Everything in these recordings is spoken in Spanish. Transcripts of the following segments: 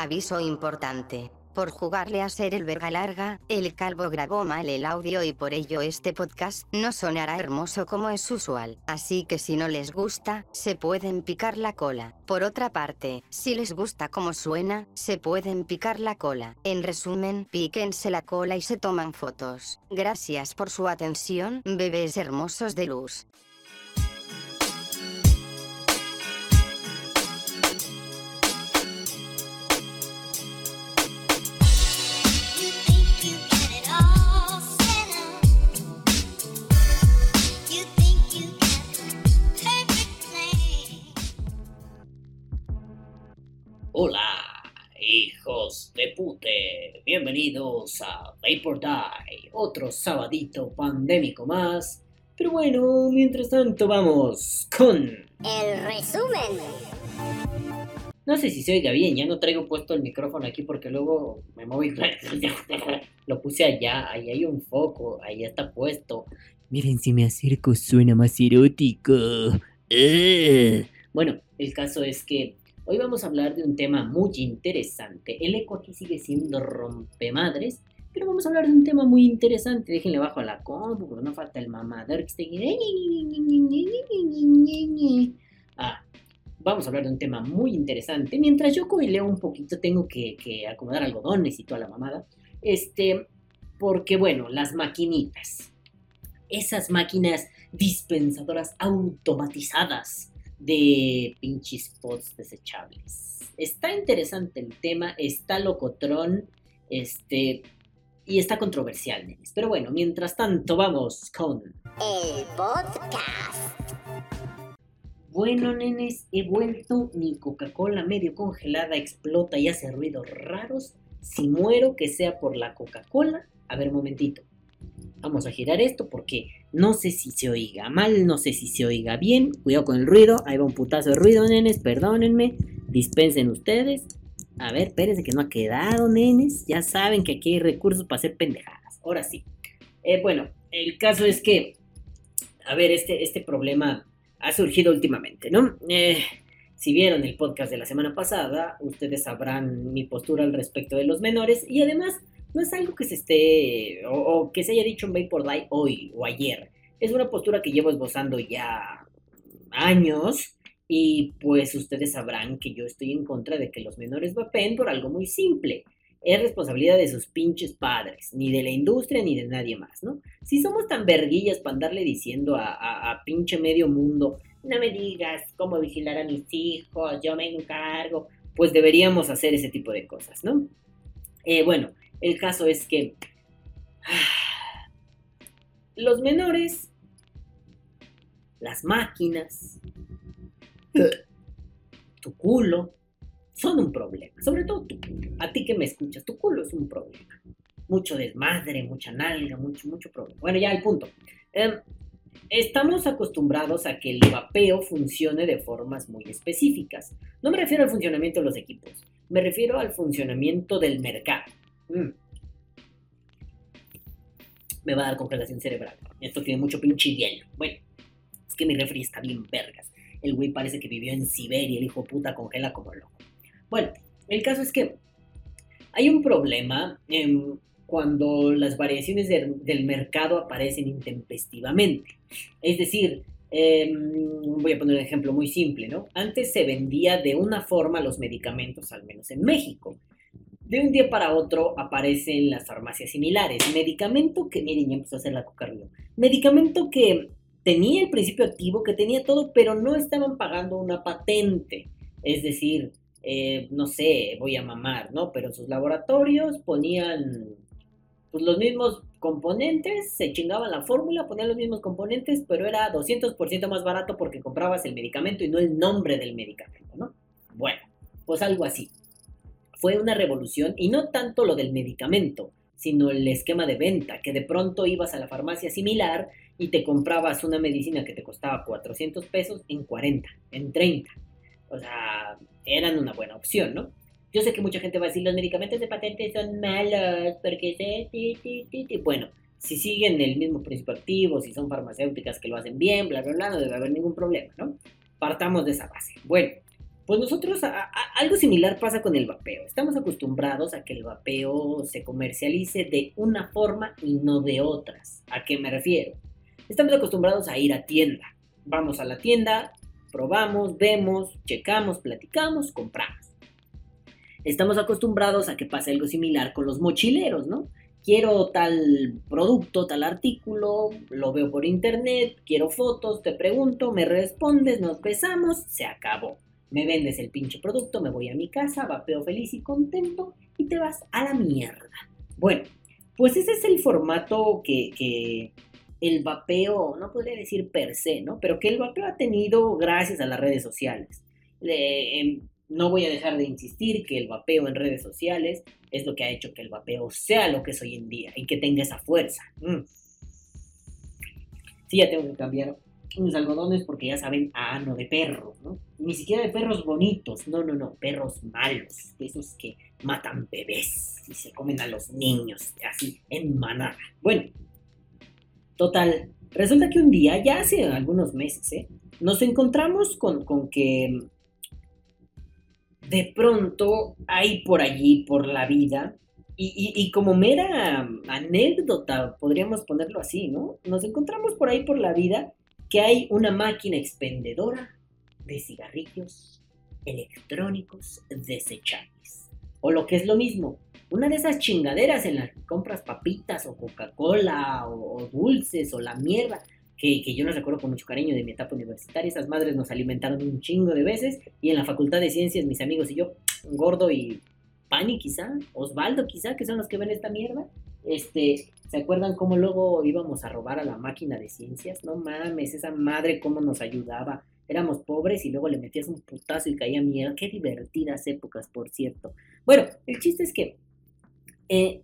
Aviso importante. Por jugarle a ser el verga larga, el calvo grabó mal el audio y por ello este podcast no sonará hermoso como es usual. Así que si no les gusta, se pueden picar la cola. Por otra parte, si les gusta como suena, se pueden picar la cola. En resumen, píquense la cola y se toman fotos. Gracias por su atención, bebés hermosos de luz. Hola, hijos de pute. Bienvenidos a Vapor Die, otro sabadito pandémico más. Pero bueno, mientras tanto vamos con... El resumen. No sé si se oiga bien, ya no traigo puesto el micrófono aquí porque luego me y lo puse allá, ahí hay un foco, ahí está puesto. Miren, si me acerco suena más erótico. Eh. Bueno, el caso es que hoy vamos a hablar de un tema muy interesante. El eco aquí sigue siendo rompemadres, pero vamos a hablar de un tema muy interesante. Déjenle bajo a la compu, porque no falta el mamador que esté... Ah, vamos a hablar de un tema muy interesante. Mientras yo coileo un poquito, tengo que, que acomodar algodones y toda la mamada. Este, porque bueno, las maquinitas. Esas máquinas dispensadoras automatizadas de pinches pods desechables. Está interesante el tema, está locotrón, este, y está controversial, nenes. Pero bueno, mientras tanto, vamos con El podcast. Bueno, nenes, he vuelto. Mi Coca-Cola medio congelada explota y hace ruidos raros. Si muero, que sea por la Coca-Cola. A ver, momentito. Vamos a girar esto porque no sé si se oiga mal, no sé si se oiga bien. Cuidado con el ruido. Ahí va un putazo de ruido, nenes. Perdónenme. Dispensen ustedes. A ver, espérense que no ha quedado, nenes. Ya saben que aquí hay recursos para hacer pendejadas. Ahora sí. Eh, bueno, el caso es que, a ver, este, este problema ha surgido últimamente, ¿no? Eh, si vieron el podcast de la semana pasada, ustedes sabrán mi postura al respecto de los menores y además no es algo que se esté o, que se haya dicho en Vapor Die hoy o ayer. Es una postura que llevo esbozando ya años y pues ustedes sabrán que yo estoy en contra de que los menores vapen por algo muy simple. Es responsabilidad de sus pinches padres, ni de la industria ni de nadie más, ¿no? Si somos tan verguillas para andarle diciendo a pinche medio mundo, no me digas cómo vigilar a mis hijos, yo me encargo, pues deberíamos hacer ese tipo de cosas, ¿no? Eh, bueno, el caso es que los menores, las máquinas, tu culo, son un problema. Sobre todo tu culo. A ti que me escuchas, tu culo es un problema. Mucho desmadre, mucha nalga, mucho, mucho problema. Bueno, ya el punto. Em, estamos acostumbrados a que el vapeo funcione de formas muy específicas. No me refiero al funcionamiento de los equipos, me refiero al funcionamiento del mercado. Mm. Me va a dar congelación cerebral. Esto tiene mucho pinche hielo. Bueno, es que mi refri está bien vergas. El güey parece que vivió en Siberia, el hijo puta congela como loco. Bueno, el caso es que hay un problema em, cuando las variaciones de- del mercado aparecen intempestivamente. Es decir, em, voy a poner un ejemplo muy simple, ¿no? Antes se vendía de una forma los medicamentos, al menos en México. De un día para otro aparecen las farmacias similares. Medicamento que, miren, ya empezó a hacer la coca arriba. Medicamento que tenía el principio activo, que tenía todo, pero no estaban pagando una patente. Es decir, eh, no sé, voy a mamar, ¿no? Pero sus laboratorios ponían pues, los mismos componentes, se chingaban la fórmula, ponían los mismos componentes, pero era 200% más barato porque comprabas el medicamento y no el nombre del medicamento, ¿no? Bueno, pues algo así. Fue una revolución y no tanto lo del medicamento, sino el esquema de venta, que de pronto ibas a la farmacia similar y te comprabas una medicina que te costaba 400 pesos en 40, en 30. O sea, eran una buena opción, ¿no? Yo sé que mucha gente va a decir los medicamentos de patente son malos porque se... ti, ti, ti, ti". Bueno, si siguen el mismo principio activo, si son farmacéuticas que lo hacen bien, bla, bla, bla, no debe haber ningún problema, ¿no? Partamos de esa base. Bueno, pues nosotros, a- a- algo similar pasa con el vapeo. Estamos acostumbrados a que el vapeo se comercialice de una forma y no de otras. ¿A qué me refiero? Estamos acostumbrados a ir a tienda. Vamos a la tienda, probamos, vemos, checamos, platicamos, compramos. Estamos acostumbrados a que pase algo similar con los mochileros, ¿no? Quiero tal producto, tal artículo, lo veo por internet, quiero fotos, te pregunto, me respondes, nos besamos, se acabó. Me vendes el pinche producto, me voy a mi casa, vapeo feliz y contento y te vas a la mierda. Bueno, pues ese es el formato que, el vapeo, no podría decir per se, ¿no? Pero que el vapeo ha tenido gracias a las redes sociales. Le- em, no voy a dejar de insistir que el vapeo en redes sociales es lo que ha hecho que el vapeo sea lo que es hoy en día y que tenga esa fuerza. Mm. Sí, ya tengo que cambiar unos algodones porque ya saben a ano de perro, ¿no? Ni siquiera de perros bonitos, no, no, no, perros malos, de esos que matan bebés y se comen a los niños, así, en manada. Bueno, total, resulta que un día, ya hace algunos meses, ¿eh? Nos encontramos con, con que de pronto hay por allí, por la vida, y- y como mera anécdota, podríamos ponerlo así, ¿no? Nos encontramos por ahí por la vida que hay una máquina expendedora de cigarrillos electrónicos desechables. O lo que es lo mismo, una de esas chingaderas en las que compras papitas o Coca-Cola o, dulces o la mierda, que, que yo no recuerdo con mucho cariño de mi etapa universitaria. Esas madres nos alimentaron un chingo de veces y en la Facultad de Ciencias mis amigos y yo, Gordo y Pani quizá, Osvaldo quizá, que son los que ven esta mierda, este, ¿se acuerdan cómo luego íbamos a robar a la máquina de ciencias? No mames, esa madre cómo nos ayudaba. Éramos pobres y luego le metías un putazo y caía mierda. Qué divertidas épocas, por cierto. Bueno, el chiste es que, eh,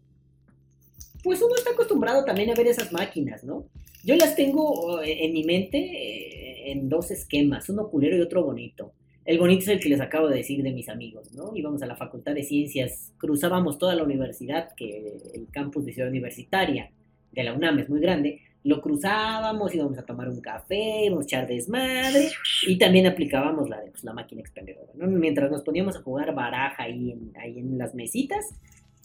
pues uno está acostumbrado también a ver esas máquinas, ¿no? Yo las tengo eh, en mi mente eh, en dos esquemas, uno culero y otro bonito. El bonito es el que les acabo de decir de mis amigos, ¿no? Íbamos a la Facultad de Ciencias, cruzábamos toda la universidad, que el campus de Ciudad Universitaria de la UNAM es muy grande, lo cruzábamos, íbamos a tomar un café, a echar desmadre y también aplicábamos la pues, la máquina expendedora, ¿no? Mientras nos poníamos a jugar baraja ahí en, ahí en las mesitas,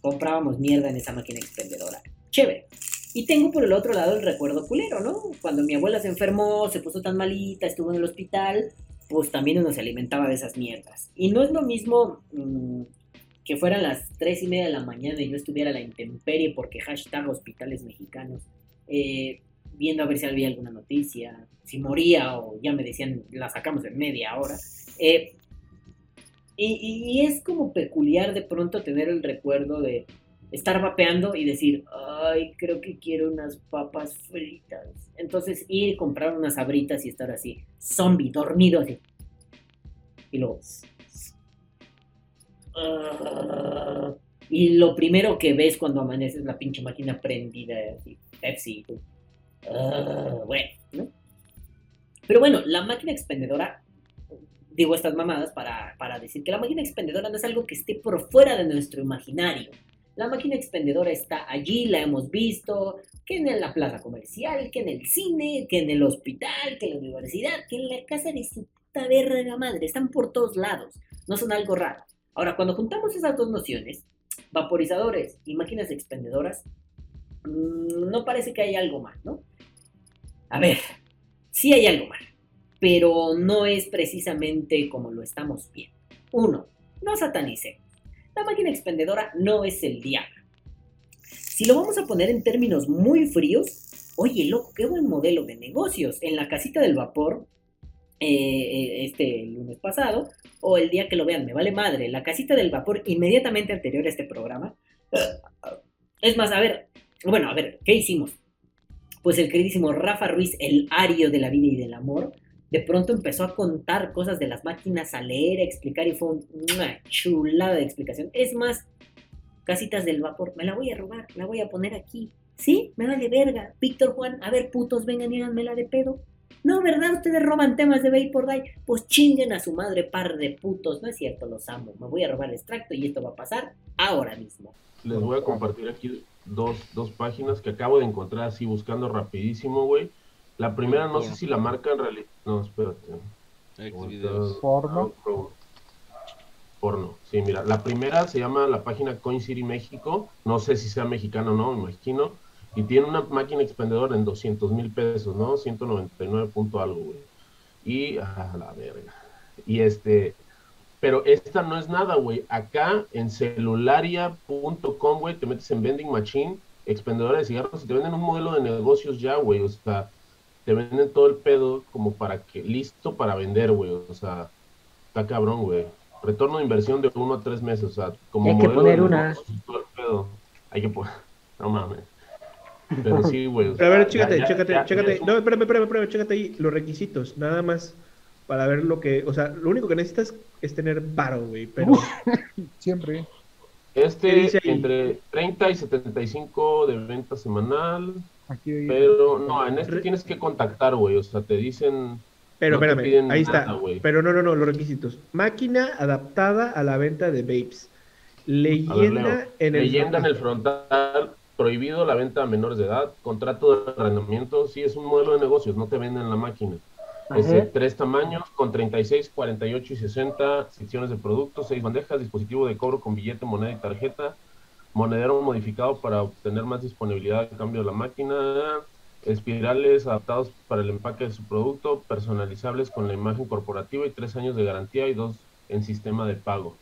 comprábamos mierda en esa máquina expendedora. Chévere. Y tengo por el otro lado el recuerdo culero, ¿no? Cuando mi abuela se enfermó, se puso tan malita, estuvo en el hospital, pues también uno se alimentaba de esas mierdas. Y no es lo mismo mm, que fueran las tres y media de la mañana y yo estuviera a la intemperie porque hashtag hospitales mexicanos, eh, viendo a ver si había alguna noticia, si moría o ya me decían, la sacamos en media hora. Eh, y es como peculiar de pronto tener el recuerdo de estar vapeando y decir, ay, creo que quiero unas papas fritas. Entonces ir comprar unas sabritas y estar así, zombie, dormido así. Y luego... Y lo primero que ves cuando amaneces es la pinche máquina prendida, así, Pepsi. bueno, ¿no? Pero bueno, la máquina expendedora, digo estas mamadas para, para decir que la máquina expendedora no es algo que esté por fuera de nuestro imaginario. La máquina expendedora está allí, la hemos visto, que en la plaza comercial, que en el cine, que en el hospital, que en la universidad, que en la casa de su puta verga madre. Están por todos lados, no son algo raro. Ahora, cuando juntamos esas dos nociones, vaporizadores y máquinas expendedoras, mm, no parece que haya algo mal, ¿no? A ver, sí hay algo mal, pero no es precisamente como lo estamos viendo. Uno, no satanicemos. La máquina expendedora no es el diablo. Si lo vamos a poner en términos muy fríos, oye, loco, qué buen modelo de negocios. En la casita del vapor, eh, eh, este lunes pasado, o el día que lo vean, me vale madre, la casita del vapor inmediatamente anterior a este programa. Es más, a ver, bueno, a ver, ¿qué hicimos? Pues el queridísimo Rafa Ruiz, el ario de la vida y del amor, de pronto empezó a contar cosas de las máquinas, a leer, a explicar y fue un- una chulada de explicación. Es más, casitas del vapor, me la voy a robar, la voy a poner aquí. ¿Sí? Me vale verga. Víctor Juan, a ver, putos, vengan y háganmela de pedo. No, ¿verdad? Ustedes roban temas de Vapor Day. Pues chinguen a su madre, par de putos. No es cierto, los amo. Me voy a robar el extracto y esto va a pasar ahora mismo. Les voy a compartir aquí dos, dos páginas que acabo de encontrar así buscando rapidísimo, güey. La primera no sé si la marca en realidad... No, espérate. Xvideos. Porno. Outro. porno. Sí, mira, la primera se llama la página Coin City México. No sé si sea mexicano o no, me imagino. Y tiene una máquina expendedora en 200 mil pesos, ¿no? 199 punto algo, güey. Y, a la verga. Y este, pero esta no es nada, güey. Acá en celularia.com, güey, te metes en vending machine, expendedora de cigarros y te venden un modelo de negocios ya, güey. O sea, te venden todo el pedo como para que, listo para vender, güey. O sea, está cabrón, güey. Retorno de inversión de uno a tres meses, o sea, como Hay que modelo poner una. todo el pedo. Hay que poner, no mames. Pero sí, güey. o Pero a ver, chécate, ya- chécate, ya- chécate. ya No, espérame, espérame, espérame, chécate ahí los requisitos, nada más para ver lo que, o sea, lo único que necesitas es tener varo, güey, pero Siempre. ¿Qué ¿Qué Este entre 30 y 75 de venta semanal, Aquí pero no, en este tienes que contactar, güey, o sea, te dicen, pero No espérame, ahí nada, está. güey. Pero no, no, no, los requisitos. Máquina adaptada a la venta de vapes. ver, Leyenda en el leyenda en el frontal, prohibido la venta a menores de edad, contrato de arrendamiento, sí, es un modelo de negocios, no te venden la máquina. Es de tres tamaños, con 36, 48 y 60 secciones de productos, seis bandejas, dispositivo de cobro con billete, moneda y tarjeta, monedero modificado para obtener más disponibilidad a cambio de la máquina, espirales adaptados para el empaque de su producto, personalizables con la imagen corporativa y tres años de garantía y dos en sistema de pago.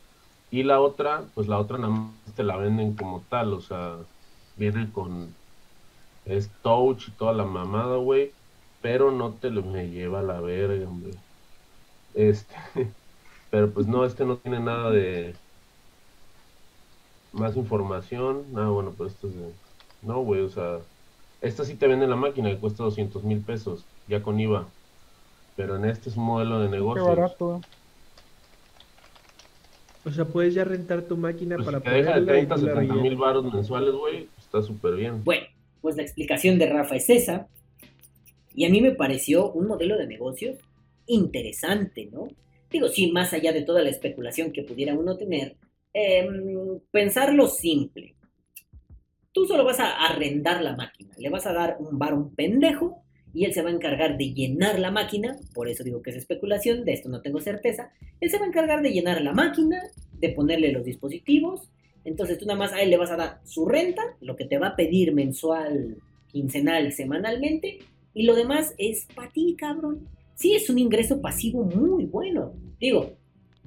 Y la otra, pues la otra nada más te la venden como tal, o sea, viene con es touch y toda la mamada, güey, pero no te lo me lleva a la verga, hombre. Este, pero pues no, este no tiene nada de más información, nada, bueno, pues esto es de, no, güey, o sea, esta sí te vende la máquina que cuesta 200 mil pesos, ya con IVA, pero en este es un modelo de Qué negocios. barato. O sea, puedes ya rentar tu máquina Pues para si te deja de ponerla y 30 tú la 70 mil baros mensuales, güey, está súper bien. Bueno, pues la explicación de Rafa es esa. Y a mí me pareció un modelo de negocios interesante, ¿no? Digo, sí, más allá de toda la especulación que pudiera uno tener, em, pensarlo simple. Tú solo vas a arrendar la máquina, le vas a dar un bar pendejo y él se va a encargar de llenar la máquina, por eso digo que es especulación, de esto no tengo certeza, él se va a encargar de llenar la máquina, de ponerle los dispositivos, entonces tú nada más a él le vas a dar su renta, lo que te va a pedir mensual, quincenal, semanalmente, y lo demás es para ti, cabrón. Sí, es un ingreso pasivo muy bueno. Digo,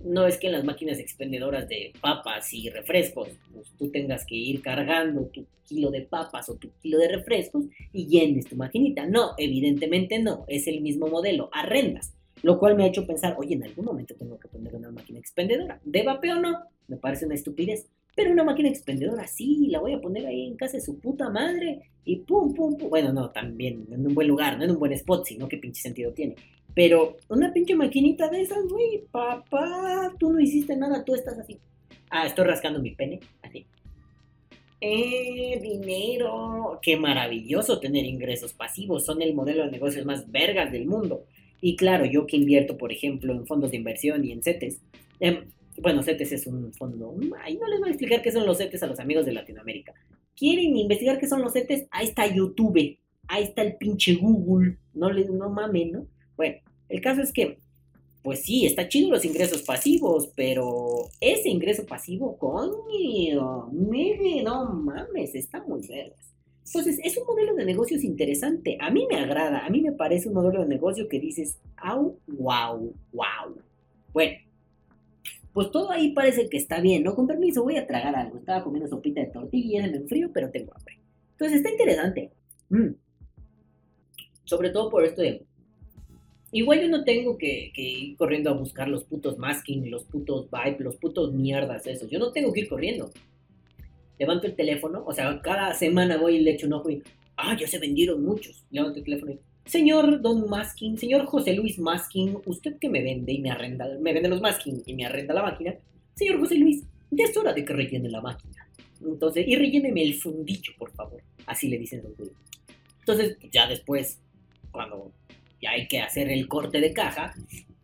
no es que en las máquinas expendedoras de papas y refrescos, pues tú tengas que ir cargando tu kilo de papas o tu kilo de refrescos y llenes tu maquinita. No, evidentemente no, es el mismo modelo, arrendas. Lo cual me ha hecho pensar, oye, en algún momento tengo que poner una máquina expendedora. ¿De vapeo no? Me parece una estupidez. Pero una máquina expendedora sí, la voy a poner ahí en casa de su puta madre. Y pum, pum, pum. Bueno, no, también en un buen lugar, no en un buen spot, sino qué pinche sentido tiene. Pero una pinche maquinita de esas, güey, papá, tú no hiciste nada, tú estás así. Ah, estoy rascando mi pene, así. Eh, dinero. Qué maravilloso tener ingresos pasivos. Son el modelo de negocios más vergas del mundo. Y claro, yo que invierto, por ejemplo, en fondos de inversión y en CETES. em, bueno, CETES es un fondo. Ay, no les voy a explicar qué son los CETES a los amigos de Latinoamérica. ¿Quieren investigar qué son los CETES? Ahí está YouTube. Ahí está el pinche Google. No le no mamen, ¿no? Bueno, el caso es que, pues sí, está chido los ingresos pasivos, pero ese ingreso pasivo, coño, mire, no mames, está muy vergas. Entonces, es un modelo de negocios interesante. A mí me agrada, a mí me parece un modelo de negocio que dices, au, wow, wow. Bueno, pues todo ahí parece que está bien, ¿no? Con permiso, voy a tragar algo. Estaba comiendo sopita de tortilla, me enfrío, pero tengo hambre. Entonces, está interesante. Mm. Sobre todo por esto de Igual yo no tengo que, ir corriendo a buscar los putos masking, los putos vibe, los putos mierdas esos. Yo no tengo que ir corriendo. Levanto el teléfono, o sea, cada semana voy y le echo un ojo y, ah, ya se vendieron muchos. Levanto el teléfono y, señor Don Masking, señor José Luis Masking, usted que me vende y me arrenda, me vende los masking y me arrenda la máquina. Señor José Luis, ya es hora de que rellene la máquina. Entonces, y relléneme el fundillo, por favor. Así le dicen los güeyes. Entonces, ya después, cuando ya hay que hacer el corte de caja,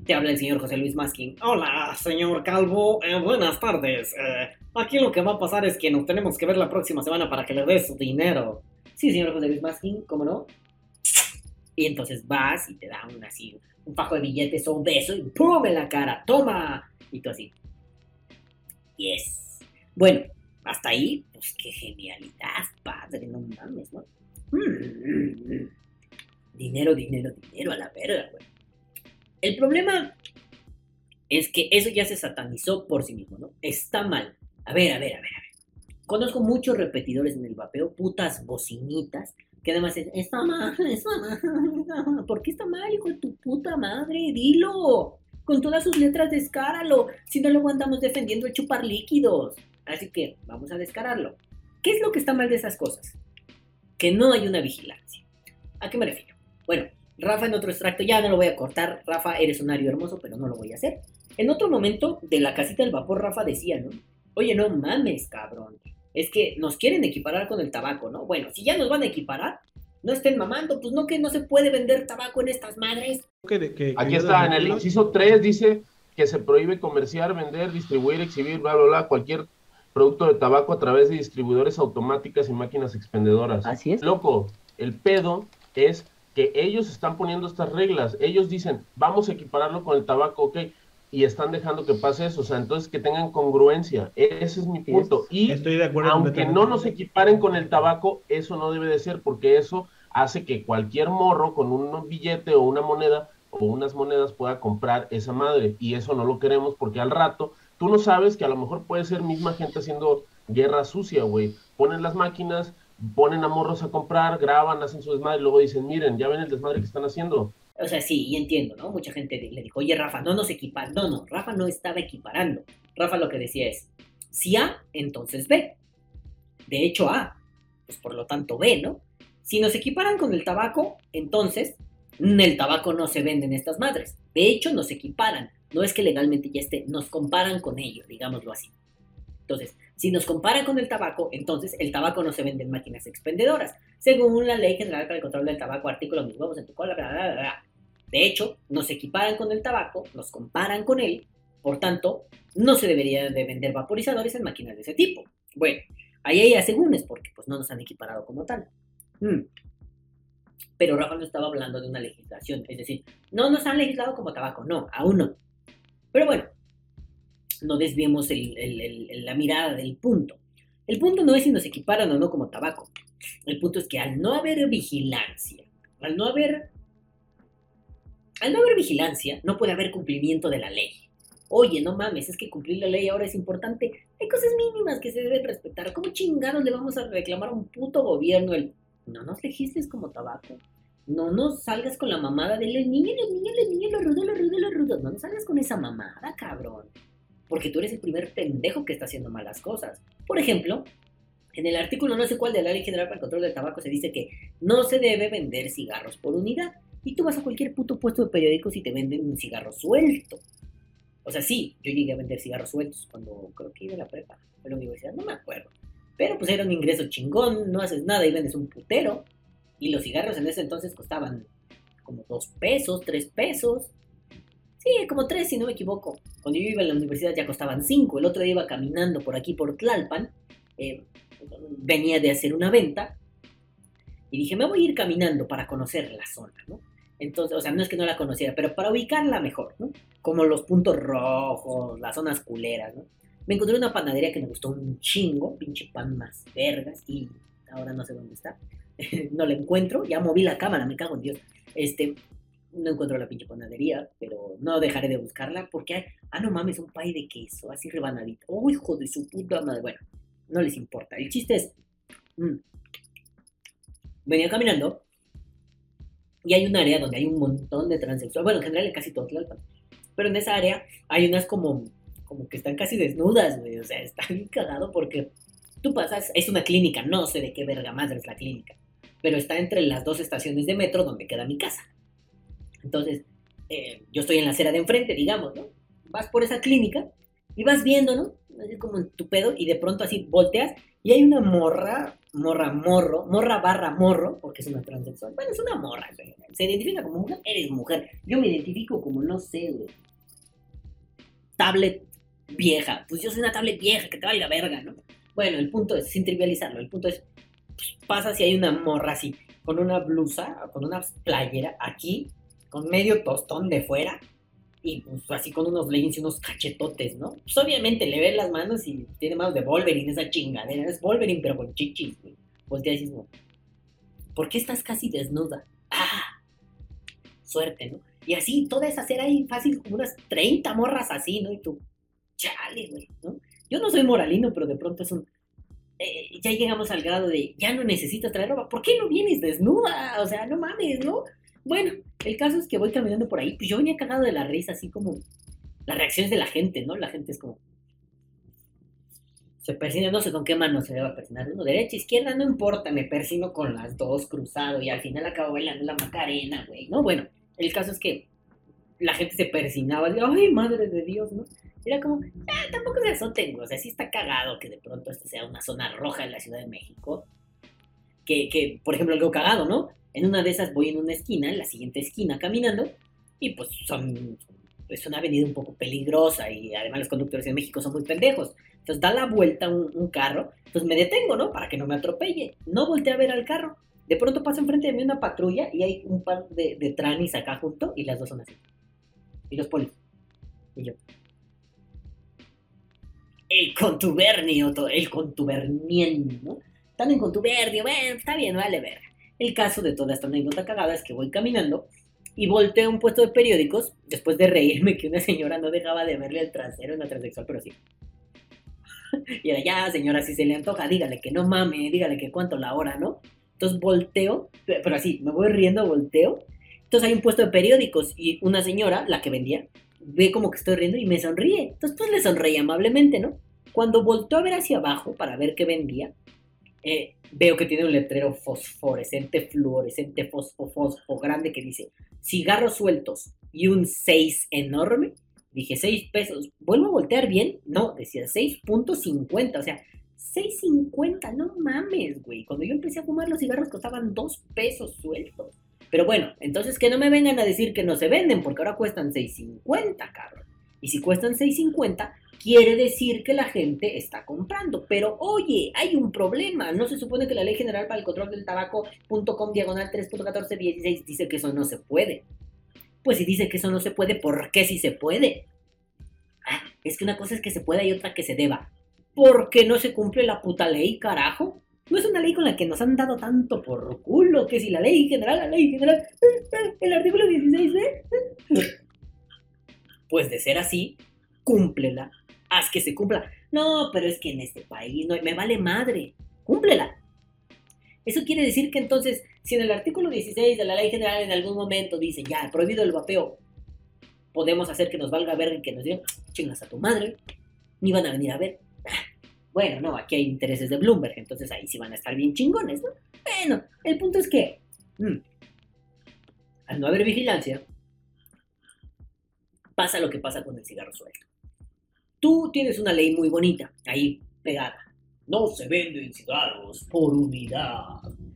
te habla el señor José Luis Maskin. Hola, señor Calvo, eh, buenas tardes. Eh, aquí lo que va a pasar es que nos tenemos que ver la próxima semana para que le des su dinero. Sí, señor José Luis Maskin, ¿cómo no? Y entonces vas y te da un así, un fajo de billetes o un beso y ¡pum! en la cara, ¡toma! Y tú así. Yes. Bueno, hasta ahí, pues qué genialidad, padre, no mames, ¿no? Mm. Dinero, dinero, dinero a la verga, güey. El problema es que eso ya se satanizó por sí mismo, ¿no? Está mal. A ver, a ver, a ver, a ver. Conozco muchos repetidores en el vapeo, putas bocinitas, que además es, está mal, está mal. ¿Por qué está mal, hijo de tu puta madre? Dilo. Con todas sus letras, descáralo. Si no, luego andamos defendiendo el chupar líquidos. Así que vamos a descararlo. ¿Qué es lo que está mal de esas cosas? Que no hay una vigilancia. ¿A qué me refiero? Bueno, Rafa en otro extracto, ya no lo voy a cortar. Rafa, eres un ario hermoso, pero no lo voy a hacer. En otro momento de la casita del vapor, Rafa decía, ¿no? Oye, no mames, cabrón. Es que nos quieren equiparar con el tabaco, ¿no? Bueno, si ya nos van a equiparar, no estén mamando, pues no que no se puede vender tabaco en estas madres. Que- que- que Aquí está, en el inciso 3 dice que se prohíbe comerciar, vender, distribuir, exhibir, bla, bla, bla, cualquier producto de tabaco a través de distribuidores automáticas y máquinas expendedoras. Así es. Loco, el pedo es que ellos están poniendo estas reglas. Ellos dicen, vamos a equipararlo con el tabaco, ok, y están dejando que pase eso. O sea, entonces que tengan congruencia. Ese es mi punto. Y Estoy de acuerdo aunque no nos equiparen con el tabaco, eso no debe de ser, porque eso hace que cualquier morro con un billete o una moneda o unas monedas pueda comprar esa madre. Y eso no lo queremos porque al rato tú no sabes que a lo mejor puede ser misma gente haciendo guerra sucia, güey. Ponen las máquinas, ponen a morros a comprar, graban, hacen su desmadre y luego dicen, miren, ya ven el desmadre que están haciendo. O sea, sí, y entiendo, ¿no? Mucha gente le dijo, oye, Rafa, no nos equipan. No, no, Rafa no estaba equiparando. Rafa lo que decía es, si A, entonces B. De hecho, A, pues por lo tanto B, ¿no? Si nos equiparan con el tabaco, entonces el tabaco no se vende en estas madres. De hecho, nos equiparan. No es que legalmente ya esté, nos comparan con ello, digámoslo así. Entonces, si nos comparan con el tabaco, entonces el tabaco no se vende en máquinas expendedoras, según la Ley General para el Control del Tabaco, artículo mis huevos en tu cola, bla, bla, bla. De hecho, nos equiparan con el tabaco, nos comparan con él, por tanto, no se debería de vender vaporizadores en máquinas de ese tipo. Bueno, ahí hay asegúnes porque pues no nos han equiparado como tal. Mm. Pero Rafa no estaba hablando de una legislación, es decir, no nos han legislado como tabaco, no, aún no. Pero bueno, no desviemos la mirada del punto. El punto no es si nos equiparan o no como tabaco. El punto es que al no haber vigilancia, al no haber, al no haber vigilancia, no puede haber cumplimiento de la ley. Oye, no mames, es que cumplir la ley ahora es importante. Hay cosas mínimas que se deben respetar. ¿Cómo chingados le vamos a reclamar a un puto gobierno el no nos legisles como tabaco? No nos salgas con la mamada de los niños, los niños, los niños, los rudos, los rudos, los rudos. No nos salgas con esa mamada, cabrón. Porque tú eres el primer pendejo que está haciendo malas cosas. Por ejemplo, en el artículo no sé cuál de la Ley General para el Control del Tabaco se dice que no se debe vender cigarros por unidad. Y tú vas a cualquier puto puesto de periódicos y te venden un cigarro suelto. O sea, sí, yo llegué a vender cigarros sueltos cuando creo que iba a la prepa, a la universidad, no me acuerdo. Pero pues era un ingreso chingón, no haces nada y vendes un putero. Y los cigarros en ese entonces costaban como dos pesos, tres pesos. Sí, como tres si no me equivoco. Cuando yo iba a la universidad ya costaban cinco. El otro día iba caminando por aquí por Tlalpan. eh, venía de hacer una venta. Y dije, me voy a ir caminando para conocer la zona, ¿no? Entonces, o sea, no es que no la conociera, pero para ubicarla mejor, ¿no? Como los puntos rojos, las zonas culeras, ¿no? Me encontré una panadería que me gustó un chingo, pinche pan más vergas, y ahora no sé dónde está. no la encuentro, ya moví la cámara, me cago en Dios. Este, no encuentro la pinche panadería, pero no dejaré de buscarla porque hay, ah, no mames, un pay de queso, así rebanadito. Oh, hijo de su puta madre. Bueno, no les importa. El chiste es, mm, venía caminando y hay un área donde hay un montón de transexuales. Bueno, en general en casi todo Tlalpan. Pero en esa área hay unas como, como que están casi desnudas, güey. O sea, está bien cagado porque tú pasas, es una clínica, no sé de qué verga madre es la clínica, pero está entre las dos estaciones de metro donde queda mi casa. Entonces, eh, yo estoy en la acera de enfrente, digamos, ¿no? Vas por esa clínica y vas viendo, ¿no? Así como en tu pedo y de pronto así volteas y hay una morra, morra morro, morra barra morro, porque es una transexual. Bueno, es una morra. Se identifica como mujer, eres mujer. Yo me identifico como, no sé, güey. Tablet vieja. Pues yo soy una tablet vieja, que te valga verga, ¿no? Bueno, el punto es, sin trivializarlo, el punto es, pues, pasa si hay una morra así, con una blusa, con una playera aquí, con medio tostón de fuera, Y pues así con unos leggings y unos cachetotes, ¿no? Pues obviamente le ven las manos y tiene manos de Wolverine esa chingadera. Es Wolverine pero con chichis, güey. Voltea y dices, ¿por qué estás casi desnuda? ¡Ah! Suerte, ¿no? Y así, toda esa cera ahí fácil, como unas 30 morras así, ¿no? Y tú, chale, güey, ¿no? Yo no soy moralino, pero de pronto es un... eh, ya llegamos al grado de, ya no necesitas traer ropa, ¿por qué no vienes desnuda? O sea, no mames, ¿no? Bueno, el caso es que voy caminando por ahí, pues yo venía cagado de la risa, así como las reacciones de la gente, ¿no? La gente es como... Se persina, no sé con qué mano se debe persinar, uno derecha, izquierda, no importa, me persino con las dos cruzado y al final acabo bailando la macarena, güey, ¿no? Bueno, el caso es que la gente se persinaba, de, ay, madre de Dios, ¿no? Era como, ah, tampoco se azoten, güey, o sea, sí está cagado que de pronto este sea una zona roja en la Ciudad de México, que, que por ejemplo, algo cagado, ¿no? En una de esas voy en una esquina, en la siguiente esquina caminando, y pues son, es una avenida un poco peligrosa y además los conductores en México son muy pendejos. Entonces da la vuelta un, un carro, entonces me detengo, ¿no? Para que no me atropelle. No volteé a ver al carro. De pronto pasa enfrente de mí una patrulla y hay un par de, de tranis acá junto y las dos son así. Y los polis. Y yo. El contubernio, el contubernien, ¿no? Están en contubernio, bueno, está bien, vale ver. El caso de toda esta anécdota cagada es que voy caminando y volteo a un puesto de periódicos después de reírme que una señora no dejaba de verle el trasero en la transexual, pero sí. Y era, ya, señora, si se le antoja, dígale que no mame, dígale que cuánto la hora, ¿no? Entonces volteo, pe- pero así, me voy riendo, volteo. Entonces hay un puesto de periódicos y una señora, la que vendía, ve como que estoy riendo y me sonríe. Entonces le sonreí amablemente, ¿no? Cuando volteo a ver hacia abajo para ver qué vendía, eh, veo que tiene un letrero fosforescente, fluorescente, fosfo, fosfo, grande que dice cigarros sueltos y un 6 enorme. Dije, 6 pesos. ¿Vuelvo a voltear bien? No, decía 6.50. O sea, 6.50, no mames, güey. Cuando yo empecé a fumar los cigarros costaban 2 pesos sueltos. Pero bueno, entonces que no me vengan a decir que no se venden, porque ahora cuestan 6.50, cabrón. Y si cuestan 6.50, quiere decir que la gente está comprando. Pero oye, hay un problema. No se supone que la Ley General para el Control del Tabaco.com diagonal 3.1416 dice que eso no se puede. Pues si dice que eso no se puede, ¿por qué si se puede? Ah, es que una cosa es que se pueda y otra que se deba. ¿Por qué no se cumple la puta ley, carajo? No es una ley con la que nos han dado tanto por culo, que si la ley general, la ley general, el artículo 16 eh, eh. Pues de ser así, cúmplela, haz que se cumpla. No, pero es que en este país no, me vale madre, cúmplela. Eso quiere decir que entonces, si en el artículo 16 de la ley general en algún momento dice, ya, prohibido el vapeo, podemos hacer que nos valga ver y que nos digan, chingas a tu madre, ni van a venir a ver. Bueno, no, aquí hay intereses de Bloomberg, entonces ahí sí van a estar bien chingones, ¿no? Bueno, el punto es que, mm, al no haber vigilancia, pasa lo que pasa con el cigarro suelto. Tú tienes una ley muy bonita, ahí pegada. No se venden cigarros por unidad.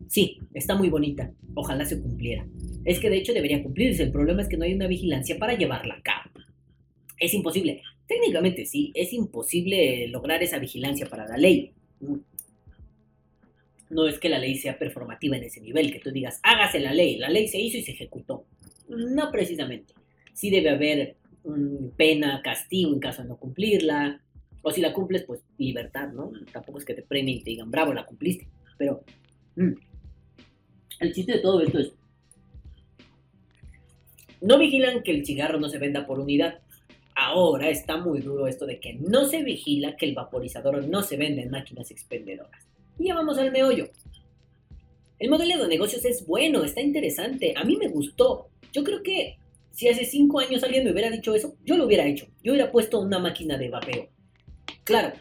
Sí, está muy bonita. Ojalá se cumpliera. Es que de hecho debería cumplirse. El problema es que no hay una vigilancia para llevarla a cabo. Es imposible. Técnicamente sí, es imposible lograr esa vigilancia para la ley. No es que la ley sea performativa en ese nivel, que tú digas, hágase la ley, la ley se hizo y se ejecutó. No precisamente. Sí debe haber mm, pena, castigo en caso de no cumplirla. O si la cumples, pues libertad, ¿no? Tampoco es que te premien y te digan, bravo, la cumpliste. Pero mm, el chiste de todo esto es, no vigilan que el cigarro no se venda por unidad. Ahora está muy duro esto de que no se vigila que el vaporizador no se vende en máquinas expendedoras. Y ya vamos al meollo. El modelo de negocios es bueno, está interesante. A mí me gustó. Yo creo que si hace cinco años alguien me hubiera dicho eso, yo lo hubiera hecho. Yo hubiera puesto una máquina de vapeo. Claro,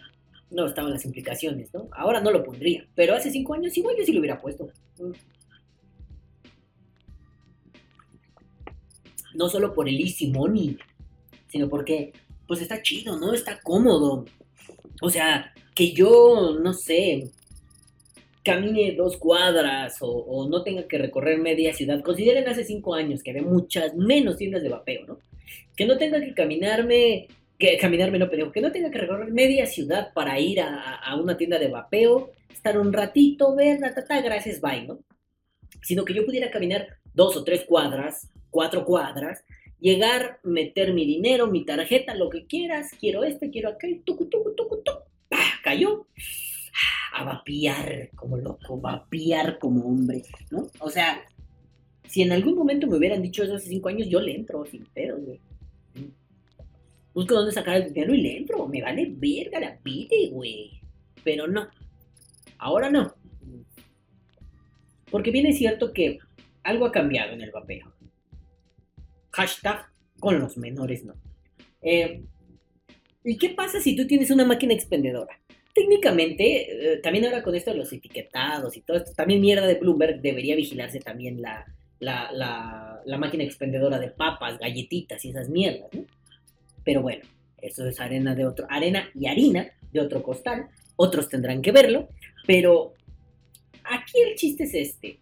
no estaban las implicaciones, ¿no? Ahora no lo pondría. Pero hace cinco años igual yo sí lo hubiera puesto. No solo por el easy money, sino porque, pues está chido, ¿no? Está cómodo. O sea, que yo, no sé, camine dos cuadras o, o no tenga que recorrer media ciudad. Consideren hace cinco años que había muchas menos tiendas de vapeo, ¿no? Que no tenga que caminarme, que caminarme no, pero que no tenga que recorrer media ciudad para ir a, a una tienda de vapeo, estar un ratito, ver, ta, ta, ta, gracias, bye, ¿no? Sino que yo pudiera caminar dos o tres cuadras, cuatro cuadras, Llegar, meter mi dinero, mi tarjeta, lo que quieras, quiero este, quiero aquel, tucu, tucu, tucu, tucu, ¡pah! cayó. A vapear como loco, vapear como hombre, ¿no? O sea, si en algún momento me hubieran dicho eso hace cinco años, yo le entro sin pedo, güey. Busco dónde sacar el dinero y le entro. Me vale verga la pide, güey. Pero no. Ahora no. Porque bien es cierto que algo ha cambiado en el vapeo. Hashtag con los menores no. Eh, ¿Y qué pasa si tú tienes una máquina expendedora? Técnicamente, eh, también ahora con esto de los etiquetados y todo esto, también mierda de Bloomberg debería vigilarse también la, la, la, máquina expendedora de papas, galletitas y esas mierdas, ¿no? Pero bueno, eso es arena de otro, arena y harina de otro costal. Otros tendrán que verlo, pero aquí el chiste es este.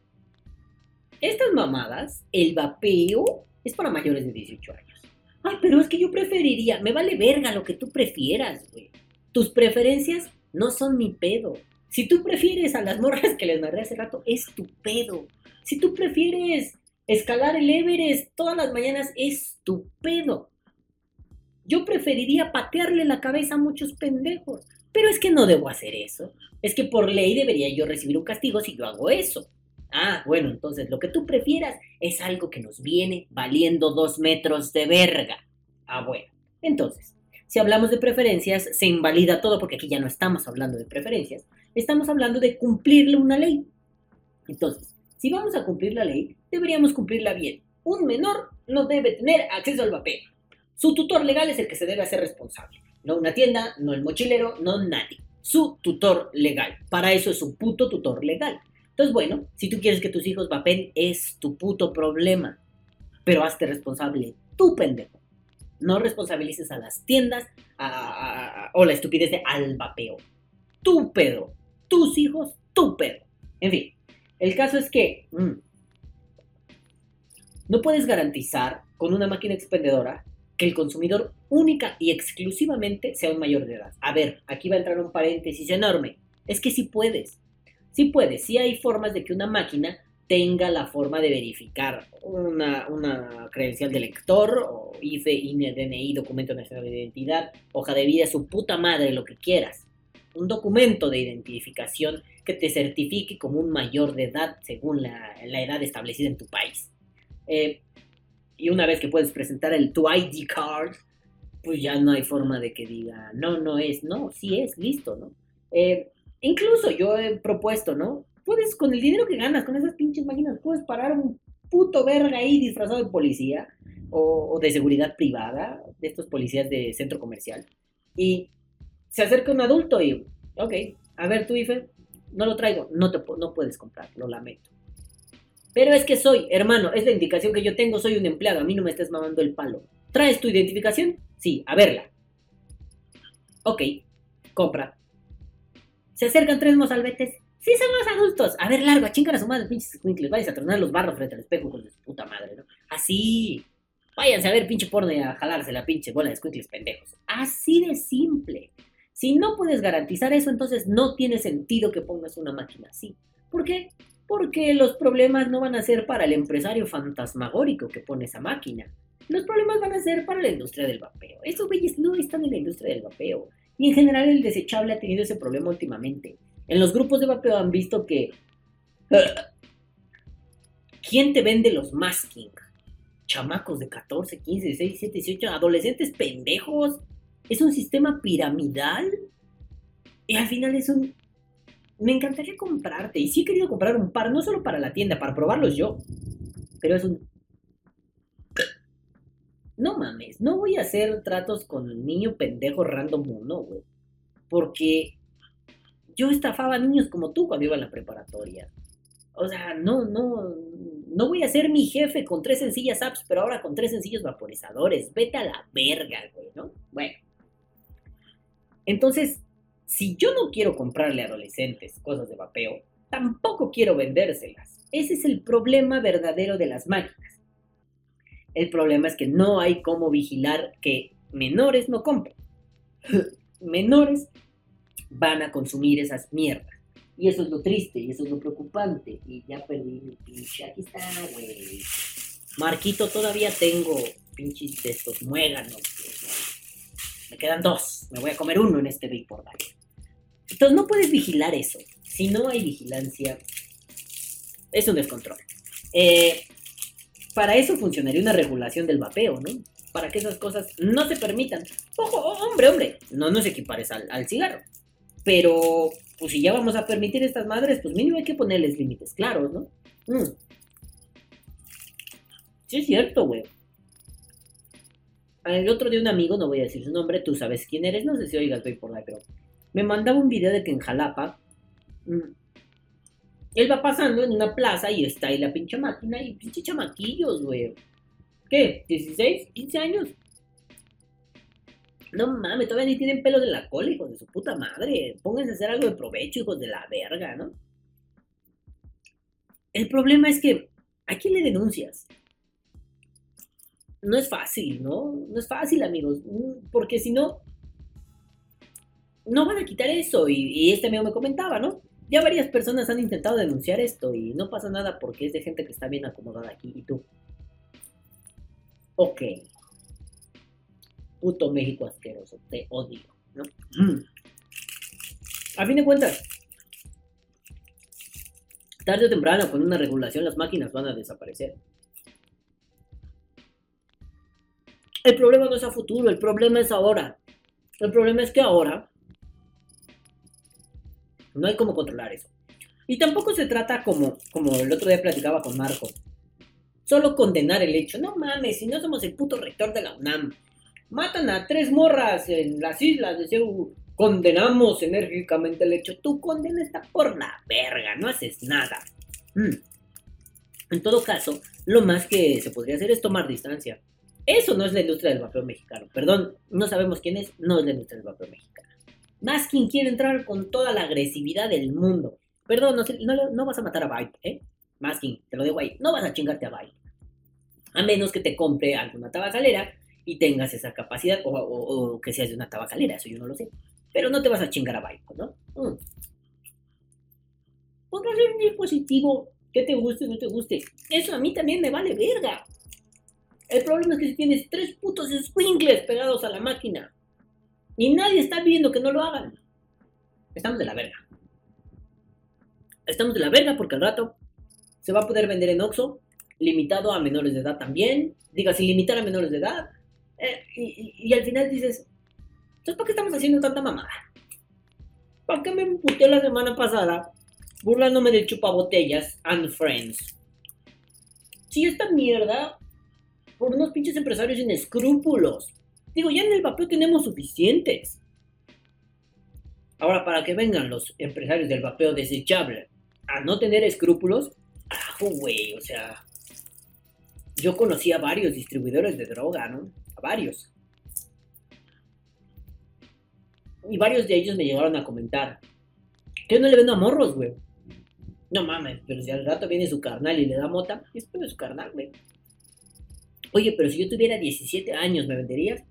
Estas mamadas, el vapeo es para mayores de 18 años. Ay, pero es que yo preferiría, me vale verga lo que tú prefieras, güey. Tus preferencias no son mi pedo. Si tú prefieres a las morras que les narré hace rato, es tu pedo. Si tú prefieres escalar el Everest todas las mañanas, es tu pedo. Yo preferiría patearle la cabeza a muchos pendejos. Pero es que no debo hacer eso. Es que por ley debería yo recibir un castigo si yo hago eso. Ah, bueno, entonces lo que tú prefieras es algo que nos viene valiendo dos metros de verga. Ah, bueno. Entonces, si hablamos de preferencias, se invalida todo porque aquí ya no estamos hablando de preferencias. Estamos hablando de cumplirle una ley. Entonces, si vamos a cumplir la ley, deberíamos cumplirla bien. Un menor no debe tener acceso al vapeo. Su tutor legal es el que se debe hacer responsable. No una tienda, no el mochilero, no nadie. Su tutor legal. Para eso es su puto tutor legal. Entonces, bueno, si tú quieres que tus hijos vapeen, es tu puto problema. Pero hazte responsable, tú pendejo. No responsabilices a las tiendas o la estupidez de al vapeo. Tu pedo. Tus hijos, tu pedo. En fin, el caso es que mm, no puedes garantizar con una máquina expendedora que el consumidor única y exclusivamente sea un mayor de edad. A ver, aquí va a entrar un paréntesis enorme. Es que sí puedes. Sí puedes. Sí hay formas de que una máquina tenga la forma de verificar una, una credencial de lector, o IFE, INE, DNI, Documento Nacional de Identidad, hoja de vida, su puta madre, lo que quieras. Un documento de identificación que te certifique como un mayor de edad según la, la edad establecida en tu país. Eh, y una vez que puedes presentar el tu ID card, pues ya no hay forma de que diga, no, no es, no, sí es, listo, ¿no? Eh, incluso yo he propuesto, ¿no? Puedes, con el dinero que ganas, con esas pinches máquinas, puedes parar un puto verga ahí disfrazado de policía o, de seguridad privada, de estos policías de centro comercial, y se acerca un adulto y, ok, a ver tu IFE, no lo traigo, no, te, no puedes comprar, lo lamento. Pero es que soy, hermano, es la indicación que yo tengo, soy un empleado, a mí no me estés mamando el palo. ¿Traes tu identificación? Sí, a verla. Ok, compra. Se acercan tres mozalbetes. Sí, son los adultos. A ver, largo, a chingar a su madre, pinches escuincles. Váyanse a tronar los barros frente al espejo con su puta madre, ¿no? Así. Váyanse a ver pinche porno y a jalarse la pinche bola de escuincles pendejos. Así de simple. Si no puedes garantizar eso, entonces no tiene sentido que pongas una máquina así. ¿Por qué? Porque los problemas no van a ser para el empresario fantasmagórico que pone esa máquina. Los problemas van a ser para la industria del vapeo. Esos güeyes no están en la industria del vapeo. Y en general el desechable ha tenido ese problema últimamente. En los grupos de vapeo han visto que... ¿Quién te vende los masking? Chamacos de 14, 15, 16, 17, 18, adolescentes pendejos. Es un sistema piramidal. Y al final es un... Me encantaría comprarte. Y sí he querido comprar un par, no solo para la tienda, para probarlos yo. Pero es un... No mames, no voy a hacer tratos con el niño pendejo random uno, güey. Porque yo estafaba a niños como tú cuando iba a la preparatoria. O sea, no, no, no voy a ser mi jefe con tres sencillas apps, pero ahora con tres sencillos vaporizadores. Vete a la verga, güey, ¿no? Bueno. Entonces, si yo no quiero comprarle a adolescentes cosas de vapeo, tampoco quiero vendérselas. Ese es el problema verdadero de las máquinas. El problema es que no hay cómo vigilar que menores no compren. menores van a consumir esas mierdas. Y eso es lo triste, y eso es lo preocupante. Y ya perdí mi pinche. Aquí está, güey. Marquito, todavía tengo pinches de estos muéganos. Me quedan dos. Me voy a comer uno en este Vapor. Entonces no puedes vigilar eso. Si no hay vigilancia, es un descontrol. Eh, para eso funcionaría una regulación del vapeo, ¿no? Para que esas cosas no se permitan. Ojo, hombre, hombre, no nos equipares al, al cigarro. Pero, pues si ya vamos a permitir estas madres, pues mínimo hay que ponerles límites claros, ¿no? Mm. Sí es cierto, güey. El otro día un amigo, no voy a decir su nombre, tú sabes quién eres, no sé si oigas güey por la pero me mandaba un video de que en Jalapa mm, él va pasando en una plaza y está ahí la pinche máquina y pinche chamaquillos, güey. ¿Qué? ¿16? ¿15 años? No mames, todavía ni tienen pelos de la cola, hijos de su puta madre. Pónganse a hacer algo de provecho, hijos de la verga, ¿no? El problema es que, ¿a quién le denuncias? No es fácil, ¿no? No es fácil, amigos. Mm, Porque si no, no van a quitar eso. Y, y este amigo me comentaba, ¿no? Ya varias personas han intentado denunciar esto y no pasa nada porque es de gente que está bien acomodada aquí. ¿Y tú? Ok. Puto México asqueroso. Te odio, ¿no? Mm. A fin de cuentas, tarde o temprano, con una regulación, las máquinas van a desaparecer. El problema no es a futuro, el problema es ahora. El problema es que ahora no hay cómo controlar eso. Y tampoco se trata como, como el otro día platicaba con Marco. Solo condenar el hecho. No mames, si no somos el puto rector de la UNAM. Matan a tres morras en las islas de Cebu. Condenamos enérgicamente el hecho. Tu condena está por la verga, no haces nada. Mm. En todo caso, lo más que se podría hacer es tomar distancia. Eso no es la industria del vapeo mexicano. Perdón, no sabemos quién es, no es la industria del vapeo mexicano. Más quiere entrar con toda la agresividad del mundo. Perdón, no, vas a matar a Vibe, ¿eh? Quien, te lo digo ahí, no vas a chingarte a Vibe. A menos que te compre alguna tabacalera y tengas esa capacidad, o, que seas de una tabacalera, eso yo no lo sé. Pero no te vas a chingar a Vibe, ¿no? Mm. Podrás un dispositivo que te guste o no te guste. Eso a mí también me vale verga. El problema es que si tienes tres putos squinkles pegados a la máquina y nadie está viendo que no lo hagan, estamos de la verga. Estamos de la verga porque al rato se va a poder vender en Oxxo, limitado a menores de edad también. Diga, sin limitar a menores de edad. Eh, y, al final dices, entonces ¿para qué estamos haciendo tanta mamada? ¿Para qué me emputé la semana pasada burlándome del chupabotellas and friends? Si esta mierda por unos pinches empresarios sin escrúpulos. Digo, ya en el vapeo tenemos suficientes. Ahora, para que vengan los empresarios del vapeo desechable a no tener escrúpulos, ajo, güey, o sea. Yo conocí a varios distribuidores de droga, ¿no? Varios. Y varios de ellos me llegaron a comentar que no le vendo a morros, güey. No mames, pero si al rato viene su carnal y le da mota, es de su carnal, güey. Oye, pero si yo tuviera 17 años, ¿me venderías?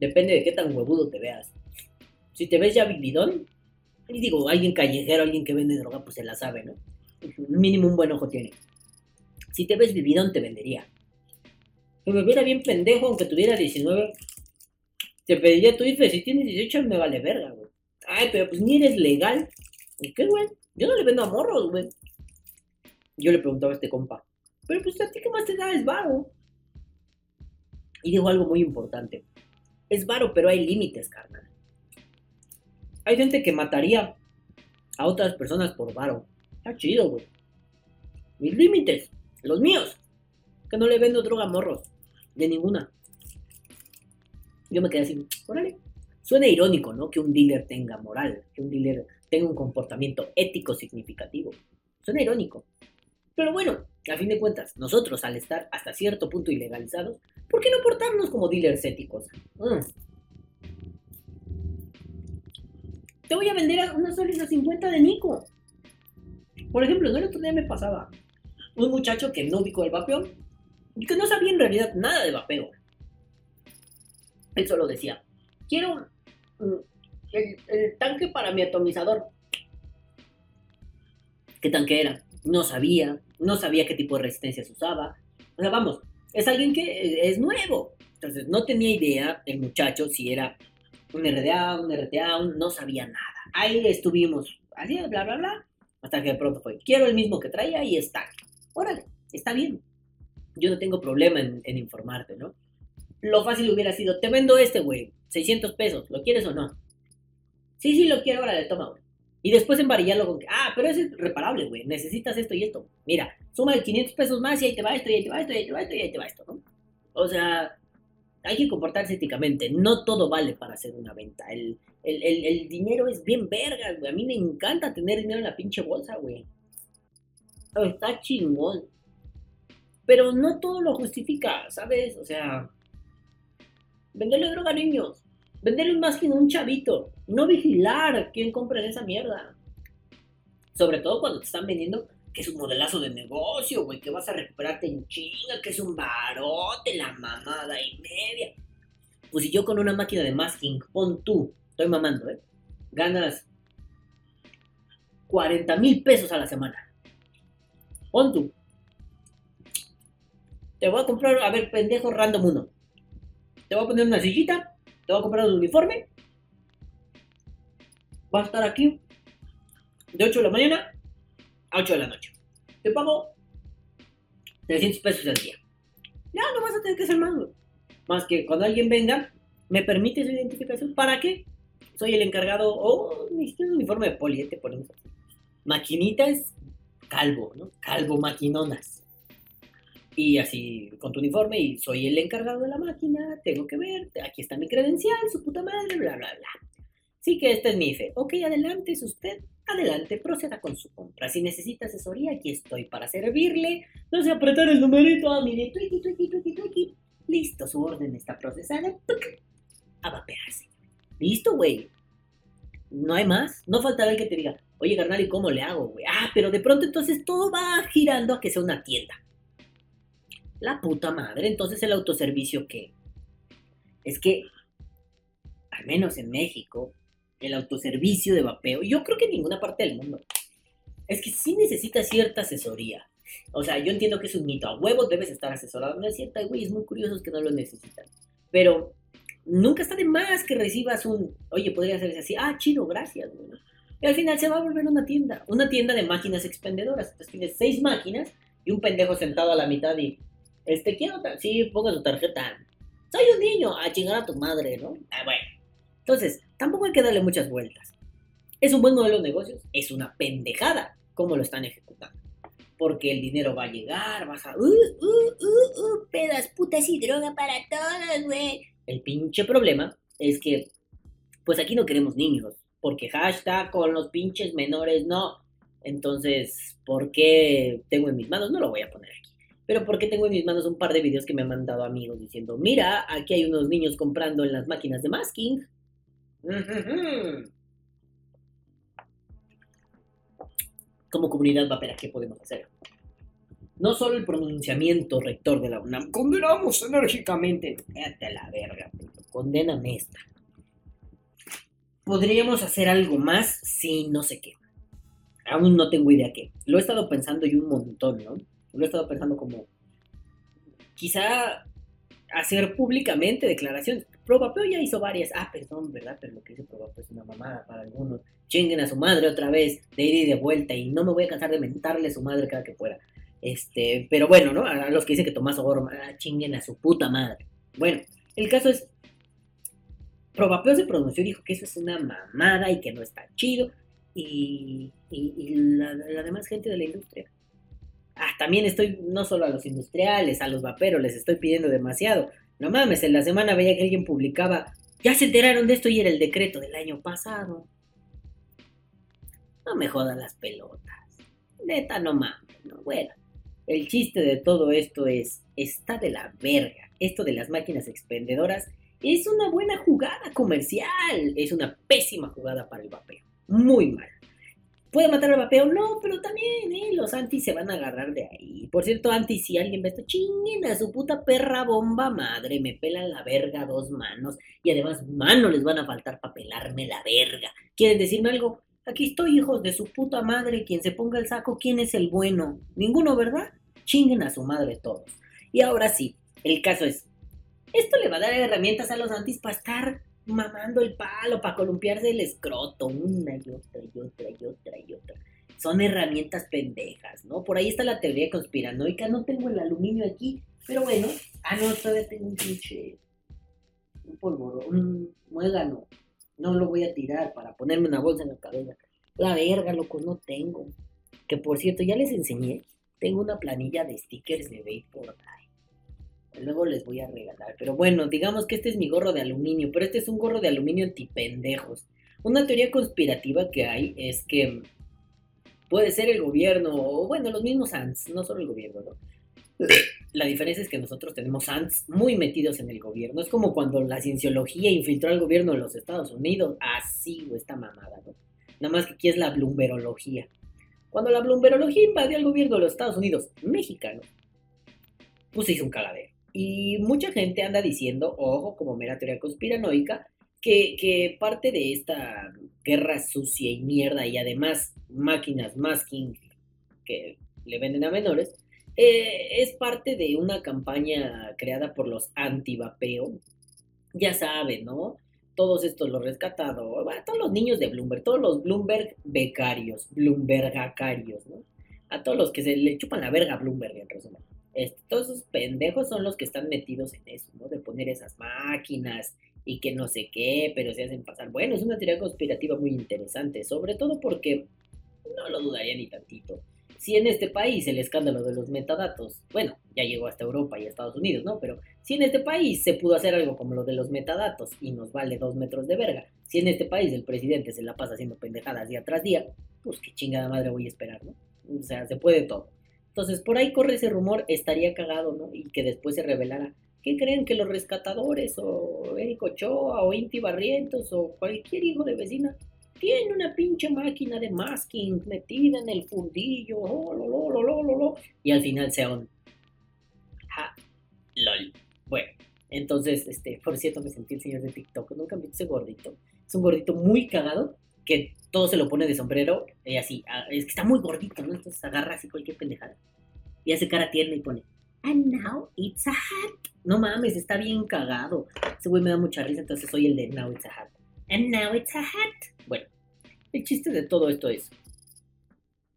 Depende de qué tan huevudo te veas. Si te ves ya vividón, y digo, alguien callejero, alguien que vende droga, pues se la sabe, ¿no? Mínimo un buen ojo tiene. Si te ves vividón, te vendería. Si me viera bien pendejo, aunque tuviera 19, te pediría tu IFE. Si tienes 18, me vale verga, güey. Ay, pero pues ni eres legal. ¿Y qué, güey? Yo no le vendo a morros, güey. Yo le preguntaba a este compa. Pero pues a ti qué más te da es varo. Y digo algo muy importante. Es varo, pero hay límites, carnal. Hay gente que mataría a otras personas por varo. Está chido, güey. Mis límites, los míos. Que no le vendo droga a morros. De ninguna. Yo me quedé así, órale. Suena irónico, ¿no? Que un dealer tenga moral, que un dealer tenga un comportamiento ético significativo. Suena irónico. Pero bueno, a fin de cuentas, nosotros al estar hasta cierto punto ilegalizados, ¿por qué no portarnos como dealers éticos? Mm. Te voy a vender a una sólida 50 de Nico. Por ejemplo, ¿no? el otro día me pasaba un muchacho que no ubicó el vapeo que no sabía en realidad nada de vapeo. Él solo decía, quiero mm, el, tanque para mi atomizador. ¿Qué tanque era? No sabía, no sabía qué tipo de resistencia se usaba. O sea, vamos, es alguien que eh, es nuevo. Entonces no tenía idea el muchacho si era un RDA, un RTA, no sabía nada. Ahí estuvimos, así, bla, bla, bla, hasta que de pronto fue, quiero el mismo que traía y está. Órale, está bien. Yo no tengo problema en, informarte, ¿no? Lo fácil hubiera sido, te vendo este, güey, 600 pesos, ¿lo quieres o no? Sí, sí, lo quiero, órale, toma, güey. Y después embarillarlo con que, ah, pero ese es reparable, güey, necesitas esto y esto. Mira, suma de 500 pesos más y ahí te va esto, y ahí te va esto, y ahí te va esto, y ahí te va esto, ¿no? O sea, hay que comportarse éticamente. No todo vale para hacer una venta. El, el, el, el dinero es bien verga, güey. A mí me encanta tener dinero en la pinche bolsa, güey. Está chingón. Pero no todo lo justifica, ¿sabes? O sea, venderle droga a niños. Venderle masking a un chavito. No vigilar quién compra esa mierda. Sobre todo cuando te están vendiendo que es un modelazo de negocio, güey, que vas a recuperarte en chinga, que es un barote, la mamada y media. Pues si yo con una máquina de masking, pon tú, estoy mamando, ¿eh? Ganas 40 mil pesos a la semana. Pon tú. Te voy a comprar, a ver, pendejo random uno. Te voy a poner una sillita, te voy a comprar un uniforme. Va a estar aquí de 8 de la mañana a 8 de la noche. Te pago 300 pesos al día. Ya, no vas a tener que hacer más. Más que cuando alguien venga, me permite su identificación. ¿Para qué? Soy el encargado, o ni siquiera un uniforme de poli, ¿eh? te ponemos así. Maquinitas, calvo, ¿no? Calvo maquinonas. Y así, con tu uniforme, y soy el encargado de la máquina, tengo que ver, aquí está mi credencial, su puta madre, bla, bla, bla. Sí que este es mi IFE. Ok, adelante, es usted. Adelante, proceda con su compra. Si necesita asesoría, aquí estoy para servirle. No sé apretar el numerito, ah, mire, tuiki, tuiki, tuiki, tuiki. Listo, su orden está procesada. A vapear, señor. Listo, güey. No hay más. No faltará el que te diga, oye, carnal, ¿y cómo le hago, güey? Ah, pero de pronto entonces todo va girando a que sea una tienda. La puta madre. Entonces el autoservicio, ¿qué? Es que, al menos en México, el autoservicio de vapeo, yo creo que en ninguna parte del mundo, es que sí necesita cierta asesoría. O sea, yo entiendo que es un mito. A huevos debes estar asesorado. No es cierto, hay güeyes muy curiosos que no lo necesitan. Pero nunca está de más que recibas un, oye, podría hacerse así, ah, chido, gracias, güey. Y al final se va a volver una tienda, una tienda de máquinas expendedoras. Entonces tienes seis máquinas y un pendejo sentado a la mitad y, este, quiero, sí, ponga su tarjeta. Soy un niño, a chingar a tu madre, ¿no? Ah, bueno. Entonces, tampoco hay que darle muchas vueltas. ¿Es un buen modelo de negocios? Es una pendejada cómo lo están ejecutando. Porque el dinero va a llegar, vas a... Uh, uh, uh, uh, pedas, putas y droga para todos, güey. El pinche problema es que, pues aquí no queremos niños. Porque hashtag con los pinches menores no. Entonces, ¿por qué tengo en mis manos? No lo voy a poner. Pero ¿por qué tengo en mis manos un par de videos que me han mandado amigos diciendo, mira, aquí hay unos niños comprando en las máquinas de masking? Como comunidad vapera, ¿qué podemos hacer? No solo el pronunciamiento rector de la UNAM, condenamos enérgicamente. Vete a la verga, condéname esta. ¿Podríamos hacer algo más? Sí, no sé qué. Aún no tengo idea qué. Lo he estado pensando y un montón, ¿no? Lo he estado pensando como... Quizá hacer públicamente declaraciones. Probapeo ya hizo varias. Ah, perdón, ¿verdad? Pero lo que hizo Probapeo es una mamada para algunos. Chinguen a su madre otra vez, de ida y de vuelta. Y no me voy a cansar de mentarle a su madre cada que pueda. Este, pero bueno, ¿no? A los que dicen que Tomás Oro, ah, chinguen a su puta madre. Bueno, el caso es. Probapeo se pronunció y dijo que eso es una mamada y que no está chido. Y, y, la demás gente de la industria. Ah, también estoy, no solo a los industriales, a los vaperos, les estoy pidiendo demasiado. No mames, en la semana veía que alguien publicaba, ya se enteraron de esto y era el decreto del año pasado. No me jodan las pelotas. Neta, no mames, no, bueno. El chiste de todo esto es, está de la verga. Esto de las máquinas expendedoras es una buena jugada comercial. Es una pésima jugada para el vapeo. Muy mal. ¿Puede matar al vapeo? No, pero también, ¿eh? Los antis se van a agarrar de ahí. Por cierto, antis, si alguien ve esto, chinguen a su puta perra bomba madre. Me pelan la verga dos manos. Y además, manos les van a faltar para pelarme la verga. ¿Quieren decirme algo? Aquí estoy, hijos de su puta madre. Quien se ponga el saco, ¿quién es el bueno? Ninguno, ¿verdad? Chinguen a su madre todos. Y ahora sí, el caso es, esto le va a dar herramientas a los antis para estar mamando el palo, para columpiarse el escroto, una y otra y otra y otra y otra. Son herramientas pendejas, ¿no? Por ahí está la teoría conspiranoica, no tengo el aluminio aquí, pero bueno, ah, no, todavía tengo un pinche, un polvorón, un muégano. No lo voy a tirar para ponerme una bolsa en la cabeza. La verga, loco, no tengo. Que por cierto, ya les enseñé. Tengo una planilla de stickers de Vapor Luego les voy a regalar. Pero bueno, digamos que este es mi gorro de aluminio. Pero este es un gorro de aluminio antipendejos. Una teoría conspirativa que hay es que puede ser el gobierno, o bueno, los mismos ants, no solo el gobierno, ¿no? La diferencia es que nosotros tenemos ants muy metidos en el gobierno. Es como cuando la cienciología infiltró al gobierno de los Estados Unidos. Así, o esta mamada, ¿no? Nada más que aquí es la blumberología. Cuando la blumberología invadió el gobierno de los Estados Unidos mexicano, pues se hizo un caladero. Y mucha gente anda diciendo, ojo, como mera teoría conspiranoica, que, que parte de esta guerra sucia y mierda y además máquinas masking que le venden a menores, eh, es parte de una campaña creada por los anti-vapeo. Ya saben, ¿no? Todos estos los rescatados, bueno, todos los niños de Bloomberg, todos los Bloomberg becarios, Bloombergacarios, ¿no? A todos los que se le chupan la verga a Bloomberg, en resumen. Este, todos esos pendejos son los que están metidos en eso, ¿no? De poner esas máquinas y que no sé qué, pero se hacen pasar. Bueno, es una teoría conspirativa muy interesante, sobre todo porque no lo dudaría ni tantito. Si en este país el escándalo de los metadatos, bueno, ya llegó hasta Europa y Estados Unidos, ¿no? Pero si en este país se pudo hacer algo como lo de los metadatos y nos vale dos metros de verga, si en este país el presidente se la pasa haciendo pendejadas día tras día, pues qué chingada madre voy a esperar, ¿no? O sea, se puede todo. Entonces, por ahí corre ese rumor, estaría cagado, ¿no? Y que después se revelara. ¿Qué creen que los rescatadores o Eric Ochoa o Inti Barrientos o cualquier hijo de vecina tiene una pinche máquina de masking metida en el fundillo, oh, lo, lo, lo, y al final sea un ja, lol. Bueno, entonces, este, por cierto, me sentí el señor de TikTok, nunca han visto ese gordito. Es un gordito muy cagado que todo se lo pone de sombrero y así, ah, es que está muy gordito, ¿no? Entonces agarra así cualquier pendejada y hace cara tierna y pone, and now it's a hat. No mames, está bien cagado. Ese güey me da mucha risa, entonces soy el de now it's a hat. And now it's a hat. Bueno, el chiste de todo esto es,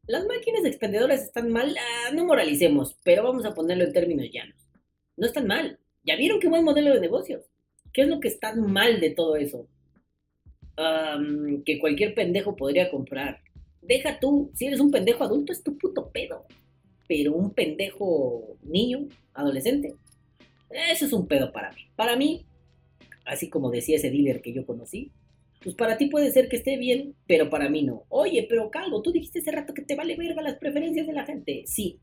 las máquinas expendedoras están mal, ah, no moralicemos, pero vamos a ponerlo en términos llanos. No están mal. ¿Ya vieron qué buen modelo de negocios? ¿Qué es lo que está mal de todo eso? Que cualquier pendejo podría comprar. Deja tú, si eres un pendejo adulto, es tu puto pedo. Pero un pendejo niño, adolescente, eso es un pedo para mí. Para mí, así como decía ese dealer que yo conocí, pues para ti puede ser que esté bien, pero para mí no. Oye, pero Calvo, tú dijiste hace rato que te vale verga las preferencias de la gente. Sí.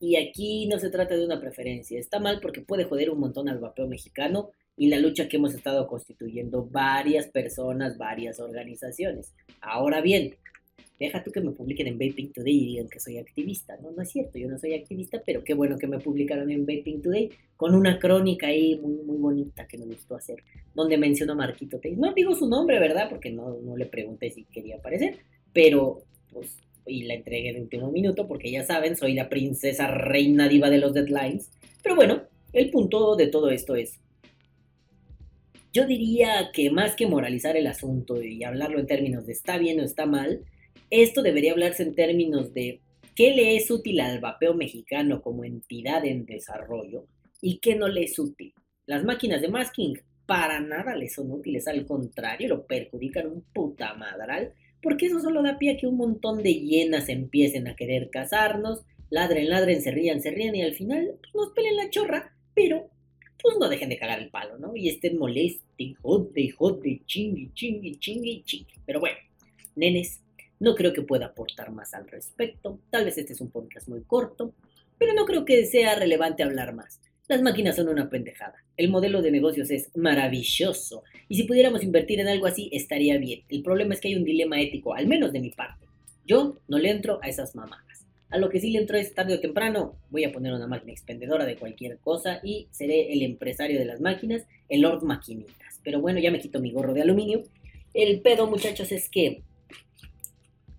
Y aquí no se trata de una preferencia. Está mal porque puede joder un montón al vapeo mexicano y la lucha que hemos estado constituyendo varias personas, varias organizaciones. Ahora bien, deja tú que me publiquen en Vaping Today y digan que soy activista. No, no es cierto, yo no soy activista, pero qué bueno que me publicaron en Vaping Today con una crónica ahí muy, muy bonita que me gustó hacer, donde menciono a Marquito Teix. No digo su nombre, ¿verdad? Porque no, no le pregunté si quería aparecer, pero pues y la entregué de último minuto porque ya saben, soy la princesa reina diva de los deadlines. Pero bueno, el punto de todo esto es, yo diría que más que moralizar el asunto y hablarlo en términos de está bien o está mal, esto debería hablarse en términos de qué le es útil al vapeo mexicano como entidad en desarrollo y qué no le es útil. Las máquinas de masking para nada le son útiles, al contrario, lo perjudican un puta madral, porque eso solo da pie a que un montón de hienas empiecen a querer cazarnos, ladren, ladren, se rían, se rían y al final pues, nos pelen la chorra, pero pues no dejen de cagar el palo, ¿no? Y estén molesten, jode, jode, chingui, chingui, chingui, chingui. Pero bueno, nenes, no creo que pueda aportar más al respecto. Tal vez este es un podcast muy corto, pero no creo que sea relevante hablar más. Las máquinas son una pendejada. El modelo de negocios es maravilloso. Y si pudiéramos invertir en algo así, estaría bien. El problema es que hay un dilema ético, al menos de mi parte. Yo no le entro a esas mamadas. A lo que sí le entro es tarde o temprano, voy a poner una máquina expendedora de cualquier cosa y seré el empresario de las máquinas, el Lord Maquinitas. Pero bueno, ya me quito mi gorro de aluminio. El pedo, muchachos, es que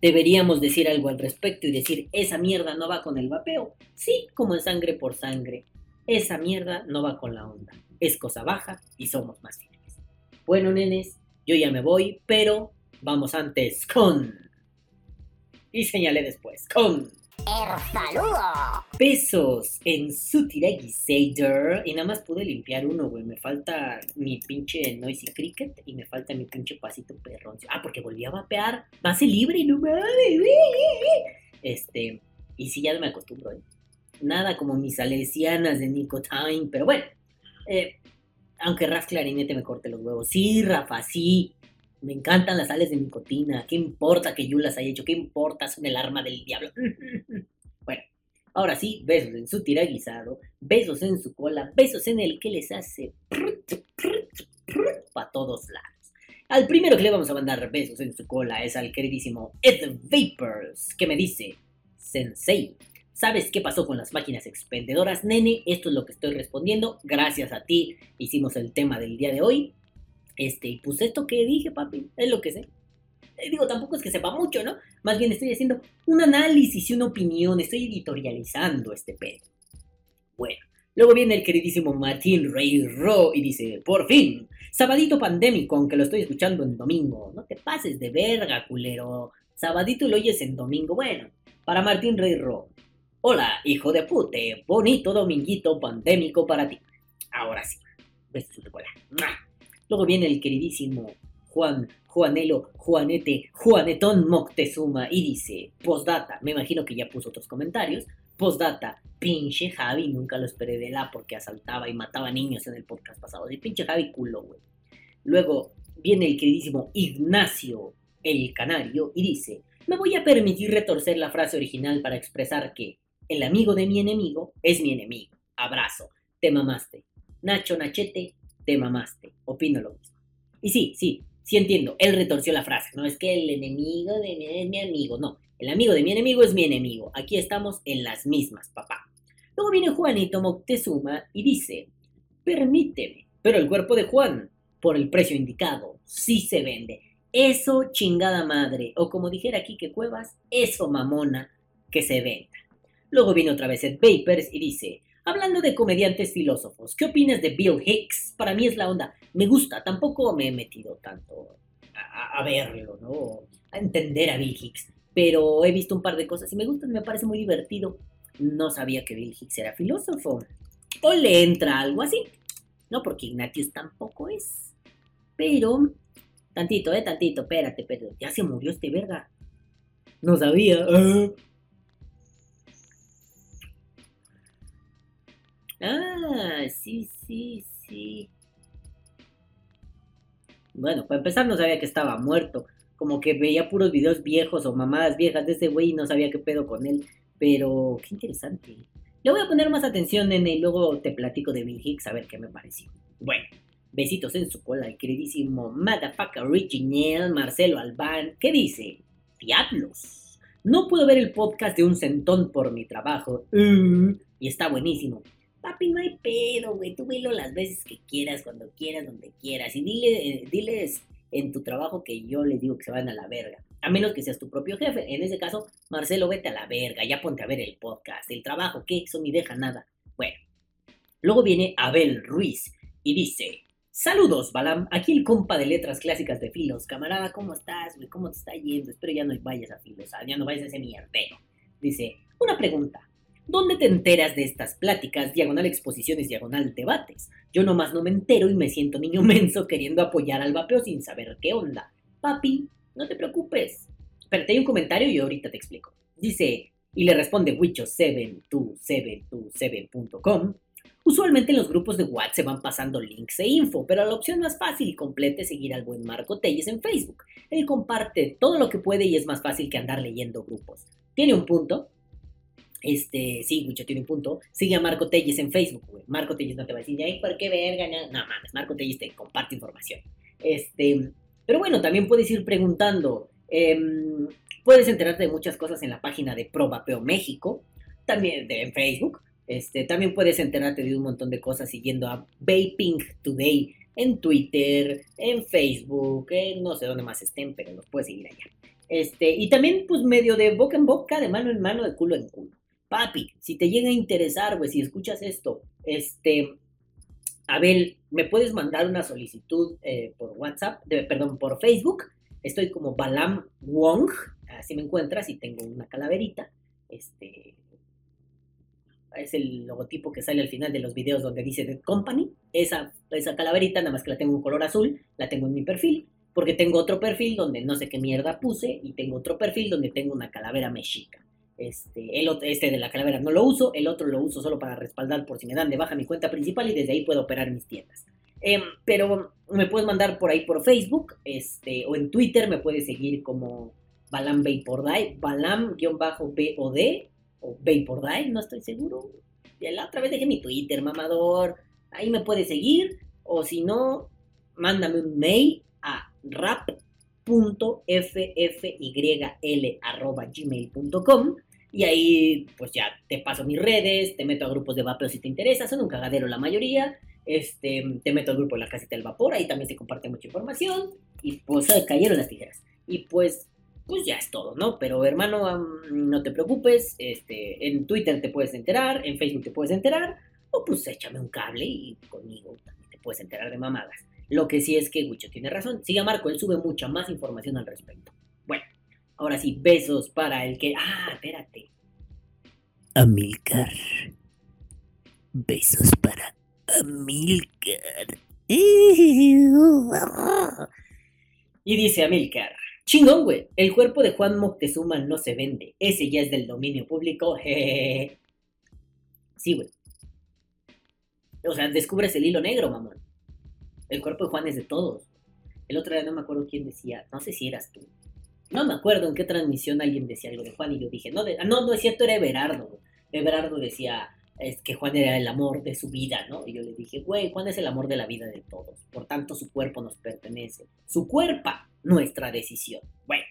deberíamos decir algo al respecto y decir, esa mierda no va con el vapeo. Sí, como en sangre por sangre. Esa mierda no va con la onda. Es cosa baja y somos más firmes. Bueno, nenes, yo ya me voy, pero vamos antes con... Y señalé después, con... Pesos en Sutiragisator. Y nada más pude limpiar uno, güey. Me falta mi pinche Noisy Cricket y me falta mi pinche pasito perrón. Ah, porque volví a vapear. Pase libre, no mames. Este. Y sí, ya no me acostumbro, ¿eh? Nada como mis salesianas de Nicotine. Pero bueno. eh, aunque Raz Clarinete me corte los huevos. Sí, Rafa, sí. Me encantan las sales de nicotina. ¿Qué importa que yo las haya hecho? ¿Qué importa? Son el arma del diablo. bueno, ahora sí, besos en su tira guisado, besos en su cola, besos en el que les hace para todos lados. Al primero que le vamos a mandar besos en su cola es al queridísimo Ed Vapors, que me dice, Sensei, ¿sabes qué pasó con las máquinas expendedoras, nene? Esto es lo que estoy respondiendo. Gracias a ti hicimos el tema del día de hoy. Este, y pues esto que dije, papi, es lo que sé. Eh, Digo, tampoco es que sepa mucho, ¿no? Más bien estoy haciendo un análisis y una opinión, estoy editorializando este pedo. Bueno, luego viene el queridísimo Martín Rey Ro y dice, por fin, sabadito pandémico, aunque lo estoy escuchando en domingo. No te pases de verga, culero. Sabadito lo oyes en domingo. Bueno, para Martín Rey Ro. Hola, hijo de pute, bonito dominguito pandémico para ti. Ahora sí, besos de cola. Luego viene el queridísimo Juan, Juanelo, Juanete, Juanetón Moctezuma y dice, postdata, me imagino que ya puso otros comentarios, postdata, pinche Javi, nunca lo esperé de la porque asaltaba y mataba niños en el podcast pasado, de pinche Javi culo, güey. Luego viene el queridísimo Ignacio, el canario, y dice, me voy a permitir retorcer la frase original para expresar que el amigo de mi enemigo es mi enemigo. Abrazo, te mamaste. Nacho Nachete, te mamaste. Opino lo mismo. Y sí, sí, sí entiendo. Él retorció la frase. No es que el enemigo de mi, es mi amigo. No, el amigo de mi enemigo es mi enemigo. Aquí estamos en las mismas, papá. Luego viene Juanito Moctezuma y dice, permíteme, pero el cuerpo de Juan, por el precio indicado, sí se vende. Eso chingada madre, o como dijera Quique Cuevas, eso mamona, que se venda. Luego viene otra vez Ed Vapers y dice, hablando de comediantes filósofos, ¿qué opinas de Bill Hicks? Para mí es la onda. Me gusta, tampoco me he metido tanto a, verlo, ¿no? A entender a Bill Hicks. Pero he visto un par de cosas y me gustan, me parece muy divertido. No sabía que Bill Hicks era filósofo. O le entra algo así. No, porque Ignatius tampoco es. Pero, tantito, eh, tantito, espérate, pero ya se murió este verga. No sabía. ah. Ah, sí, sí, sí. Bueno, para empezar no sabía que estaba muerto. Como que veía puros videos viejos o mamadas viejas de ese güey y no sabía qué pedo con él. Pero qué interesante. Le voy a poner más atención, nene, y luego te platico de Bill Hicks a ver qué me pareció. Bueno, besitos en su cola, el queridísimo Motherfucker Original Marcelo Albán, ¿qué dice? Diablos. No puedo ver el podcast de un centón por mi trabajo. Uh, y está buenísimo. Papi, no hay pedo, güey. Tú velo las veces que quieras, cuando quieras, donde quieras. Y dile, diles en tu trabajo que yo les digo que se van a la verga. A menos que seas tu propio jefe. En ese caso, Marcelo, vete a la verga. Ya ponte a ver el podcast. El trabajo, ¿qué? Eso ni deja nada. Bueno. Luego viene Abel Ruiz y dice... Saludos, Balam. Aquí el compa de letras clásicas de Filos. Camarada, ¿cómo estás, güey? ¿Cómo te está yendo? Espero ya no vayas a Filos. Ya no vayas a ese mierdero. Dice, una pregunta. ¿Dónde te enteras de estas pláticas, diagonal exposiciones, diagonal debates? Yo nomás no me entero y me siento niño menso queriendo apoyar al vapeo sin saber qué onda. Papi, no te preocupes. Espérate, hay un comentario y ahorita te explico. Dice, y le responde wicho72727.com. Usualmente en los grupos de WhatsApp se van pasando links e info, pero la opción más fácil y completa es seguir al buen Marco Telles en Facebook. Él comparte todo lo que puede y es más fácil que andar leyendo grupos. Tiene un punto, este, sí, Wicho tiene un punto. Sigue a Marco Telles en Facebook. Marco Telles no te va a decir, ay, ¿por qué verga? No, mames, Marco Telles te comparte información. Este, pero bueno, también puedes ir preguntando. em, puedes enterarte de muchas cosas en la página de Pro Vapeo México, también de, en Facebook. Este, también puedes enterarte de un montón de cosas siguiendo a Vaping Today en Twitter, en Facebook, no sé dónde más estén, pero los puedes seguir allá. Este, y también, pues, medio de boca en boca, de mano en mano, de culo en culo. Papi, si te llega a interesar, güey, si escuchas esto, este, Abel, ¿me puedes mandar una solicitud eh, por WhatsApp? De- perdón, por Facebook. Estoy como Balam Wong, así me encuentras y tengo una calaverita. Este, es el logotipo que sale al final de los videos donde dice The Company. Esa, esa calaverita, nada más que la tengo en color azul, la tengo en mi perfil, porque tengo otro perfil donde no sé qué mierda puse y tengo otro perfil donde tengo una calavera mexica. Este, el este de la calavera no lo uso, el otro lo uso solo para respaldar por si me dan de baja mi cuenta principal y desde ahí puedo operar mis tiendas. Em, pero me puedes mandar por ahí por Facebook, este, o en Twitter me puedes seguir como Balam Vapordai, Balam-BOD, o Vapordai, no estoy seguro. La otra vez dejé mi Twitter, mamador. Ahí me puedes seguir, o si no, mándame un mail a rap.ffyl.gmail.com y ahí pues ya te paso mis redes, te meto a grupos de vapeo si te interesa, son un cagadero la mayoría, este, te meto al grupo de la casita del vapor, ahí también se comparte mucha información y pues cayeron las tijeras. Y pues pues ya es todo, ¿no? Pero hermano, am, no te preocupes, este, en Twitter te puedes enterar, en Facebook te puedes enterar, o pues échame un cable y conmigo también te puedes enterar de mamadas. Lo que sí es que Wicho tiene razón. Siga Marco, él sube mucha más información al respecto. Ahora sí, besos para el que. Ah, espérate. Amilcar. Besos para Amilcar. Y dice Amilcar. Chingón, güey. El cuerpo de Juan Moctezuma no se vende. Ese ya es del dominio público. Jejeje. Sí, güey. O sea, descubres el hilo negro, mamón. El cuerpo de Juan es de todos. El otro día no me acuerdo quién decía, no sé si eras tú. No me acuerdo en qué transmisión alguien decía algo de Juan y yo dije, no, ah, no, no es cierto, era Everardo. Everardo decía que Juan era el amor de su vida, ¿no? Y yo le dije, güey, Juan es el amor de la vida de todos. Por tanto, su cuerpo nos pertenece. Su cuerpo, nuestra decisión. Bueno.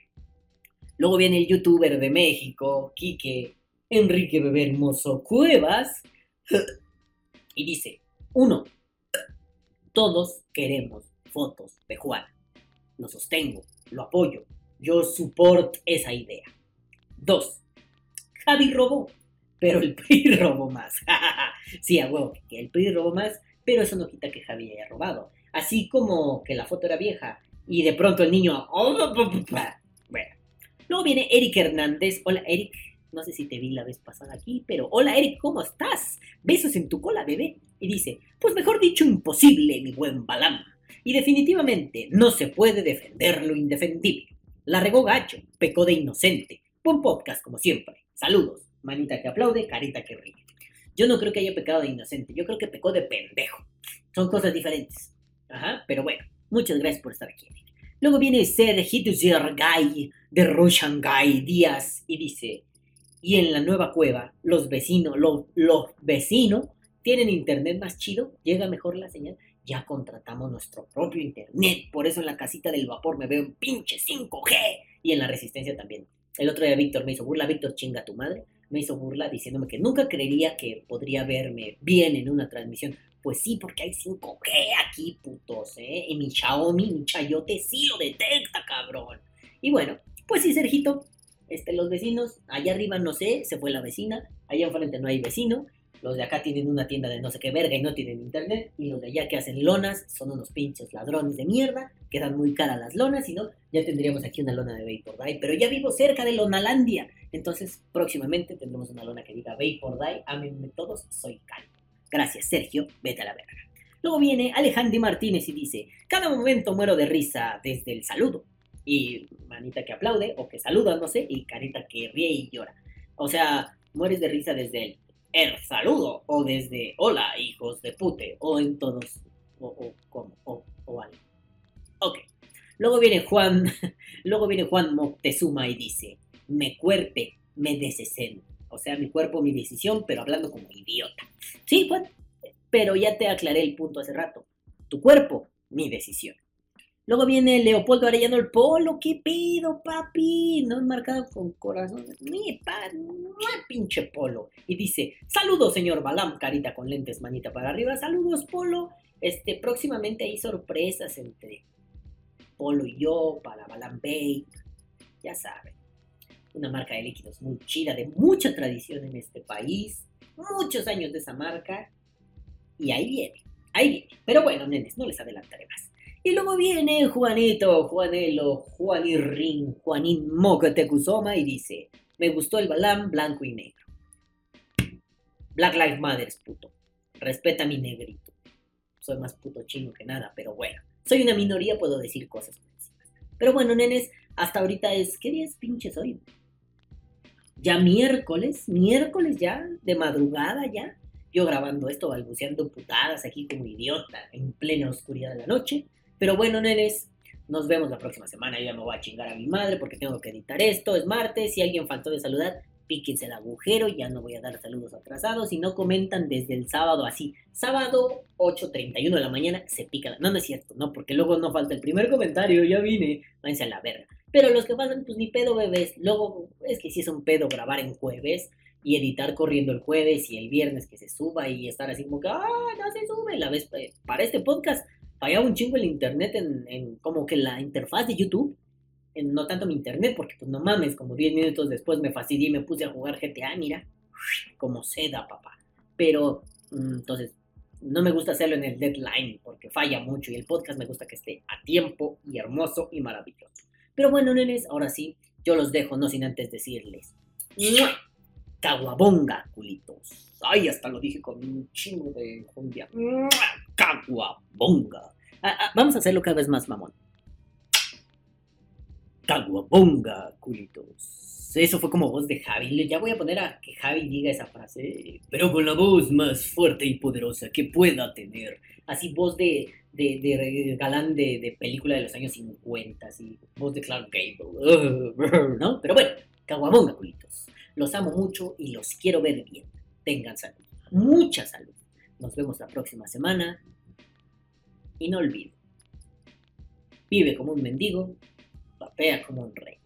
Luego viene el youtuber de México, Quique, Enrique Bebé Hermoso Cuevas, y dice, uno, todos queremos fotos de Juan. Lo sostengo, lo apoyo. Yo support esa idea. Dos, Javi robó, pero el PRI robó más. sí, a huevo, que el PRI robó más, pero eso no quita que Javi haya robado. Así como que la foto era vieja y de pronto el niño... Bueno, luego viene Eric Hernández. Hola, Eric. No sé si te vi la vez pasada aquí, pero hola, Eric, ¿cómo estás? Besos en tu cola, bebé. Y dice, pues mejor dicho, imposible, mi buen Balam. Y definitivamente no se puede defender lo indefendible. La regó gacho, pecó de inocente. Buen podcast, como siempre. Saludos. Manita que aplaude, carita que ríe. Yo no creo que haya pecado de inocente, yo creo que pecó de pendejo. Son cosas diferentes. Ajá, pero bueno, muchas gracias por estar aquí. Luego viene Sergito Guy de Russian Guy Díaz y dice, y en la nueva cueva, los vecinos, lo- los vecinos tienen internet más chido, llega mejor la señal, ya contratamos nuestro propio internet, por eso en la casita del vapor me veo en pinche 5G y en la resistencia también. El otro día Víctor me hizo burla, Víctor chinga tu madre, me hizo burla diciéndome que nunca creería que podría verme bien en una transmisión. Pues sí, porque hay 5G aquí, putos, ¿eh? Y mi Xiaomi, mi chayote sí lo detecta, cabrón. Y bueno, pues sí, Sergito, este, los vecinos, allá arriba no sé, se fue la vecina, allá enfrente no hay vecino, los de acá tienen una tienda de no sé qué verga y no tienen internet, y los de allá que hacen lonas son unos pinches ladrones de mierda, que dan muy caras las lonas, y no, ya tendríamos aquí una lona de Vapor Die, pero ya vivo cerca de Lonalandia, entonces próximamente tendremos una lona que diga Vapor Die, ámenme todos, soy calvo. Gracias, Sergio, vete a la verga. Luego viene Alejandro Martínez y dice, cada momento muero de risa desde el saludo. Y manita que aplaude o que saluda, no sé, y carita que ríe y llora. O sea, mueres de risa desde el el saludo o desde hola hijos de pute o en todos o, o como o, o algo. Ok. Luego viene Juan, luego viene Juan Moctezuma y dice, me cuerpe, me desesen. O sea, mi cuerpo, mi decisión, pero hablando como idiota. Sí, Juan, pero ya te aclaré el punto hace rato. Tu cuerpo, mi decisión. Luego viene Leopoldo Arellano el Polo. ¿Qué pido, papi? No marcado con corazón. Mi pa, ¡mua! pinche Polo. Y dice, saludos, señor Balam, carita con lentes, manita para arriba. Saludos, Polo. Este, próximamente hay sorpresas entre Polo y yo para Balam Bay. Ya saben. una marca de líquidos muy chida, de mucha tradición en este país, muchos años de esa marca, y ahí viene, ahí viene. Pero bueno, nenes, no les adelantaré más. Y luego viene Juanito, Juanelo, Juanirrin, Juanín Mocatecuzoma y dice, me gustó el balán blanco y negro. Black Lives Matter, puto. Respeta mi negrito. Soy más puto chino que nada, pero bueno. Soy una minoría, puedo decir cosas. Pero bueno, nenes, hasta ahorita es... ¿Qué día es pinches hoy? Ya miércoles, miércoles ya, de madrugada ya. Yo grabando esto, balbuceando putadas aquí como idiota, en plena oscuridad de la noche. Pero bueno, nenes, nos vemos la próxima semana. Yo ya me voy a chingar a mi madre porque tengo que editar esto. Es martes. Si alguien faltó de saludar, píquense el agujero. Ya no voy a dar saludos atrasados. Si no comentan desde el sábado así. Sábado 8.31 de la mañana se pica. No, no es cierto, no, porque luego no falta el primer comentario. Ya vine. Váyanse a la verga. Pero los que faltan, pues ni pedo, bebés. Luego, es que sí es un pedo grabar en jueves y editar corriendo el jueves y el viernes que se suba y estar así como que, ah, no se sube. La vez, eh, para este podcast fallaba un chingo el internet en, como que la interfaz de YouTube. En, no tanto mi internet, porque pues no mames, como 10 minutos después me fastidié y me puse a jugar GTA, mira, como seda, papá. Pero, mm, entonces, no me gusta hacerlo en el deadline, porque falla mucho y el podcast me gusta que esté a tiempo y hermoso y maravilloso. Pero bueno, nenes, ahora sí, yo los dejo, no sin antes decirles. Caguabonga, culitos. Ay, hasta lo dije con un chingo de. ¡mua! Caguabonga. Ah, ah, vamos a hacerlo cada vez más mamón. Caguabonga, culitos. Eso fue como voz de Javi. Ya voy a poner a que Javi diga esa frase, pero con la voz más fuerte y poderosa que pueda tener. Así, voz de, de, de galán de, de película de los años 50, así, voz de Clark Gable. ¿No? Pero bueno, caguabonga, culitos. Los amo mucho y los quiero ver bien. Tengan salud. Mucha salud. Nos vemos la próxima semana. Y no olviden. Vive como un mendigo, papea como un rey.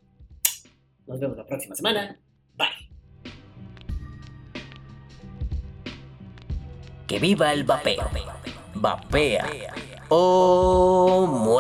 Nos vemos la próxima semana. Bye. Que viva el vapeo. Vapea. Oh.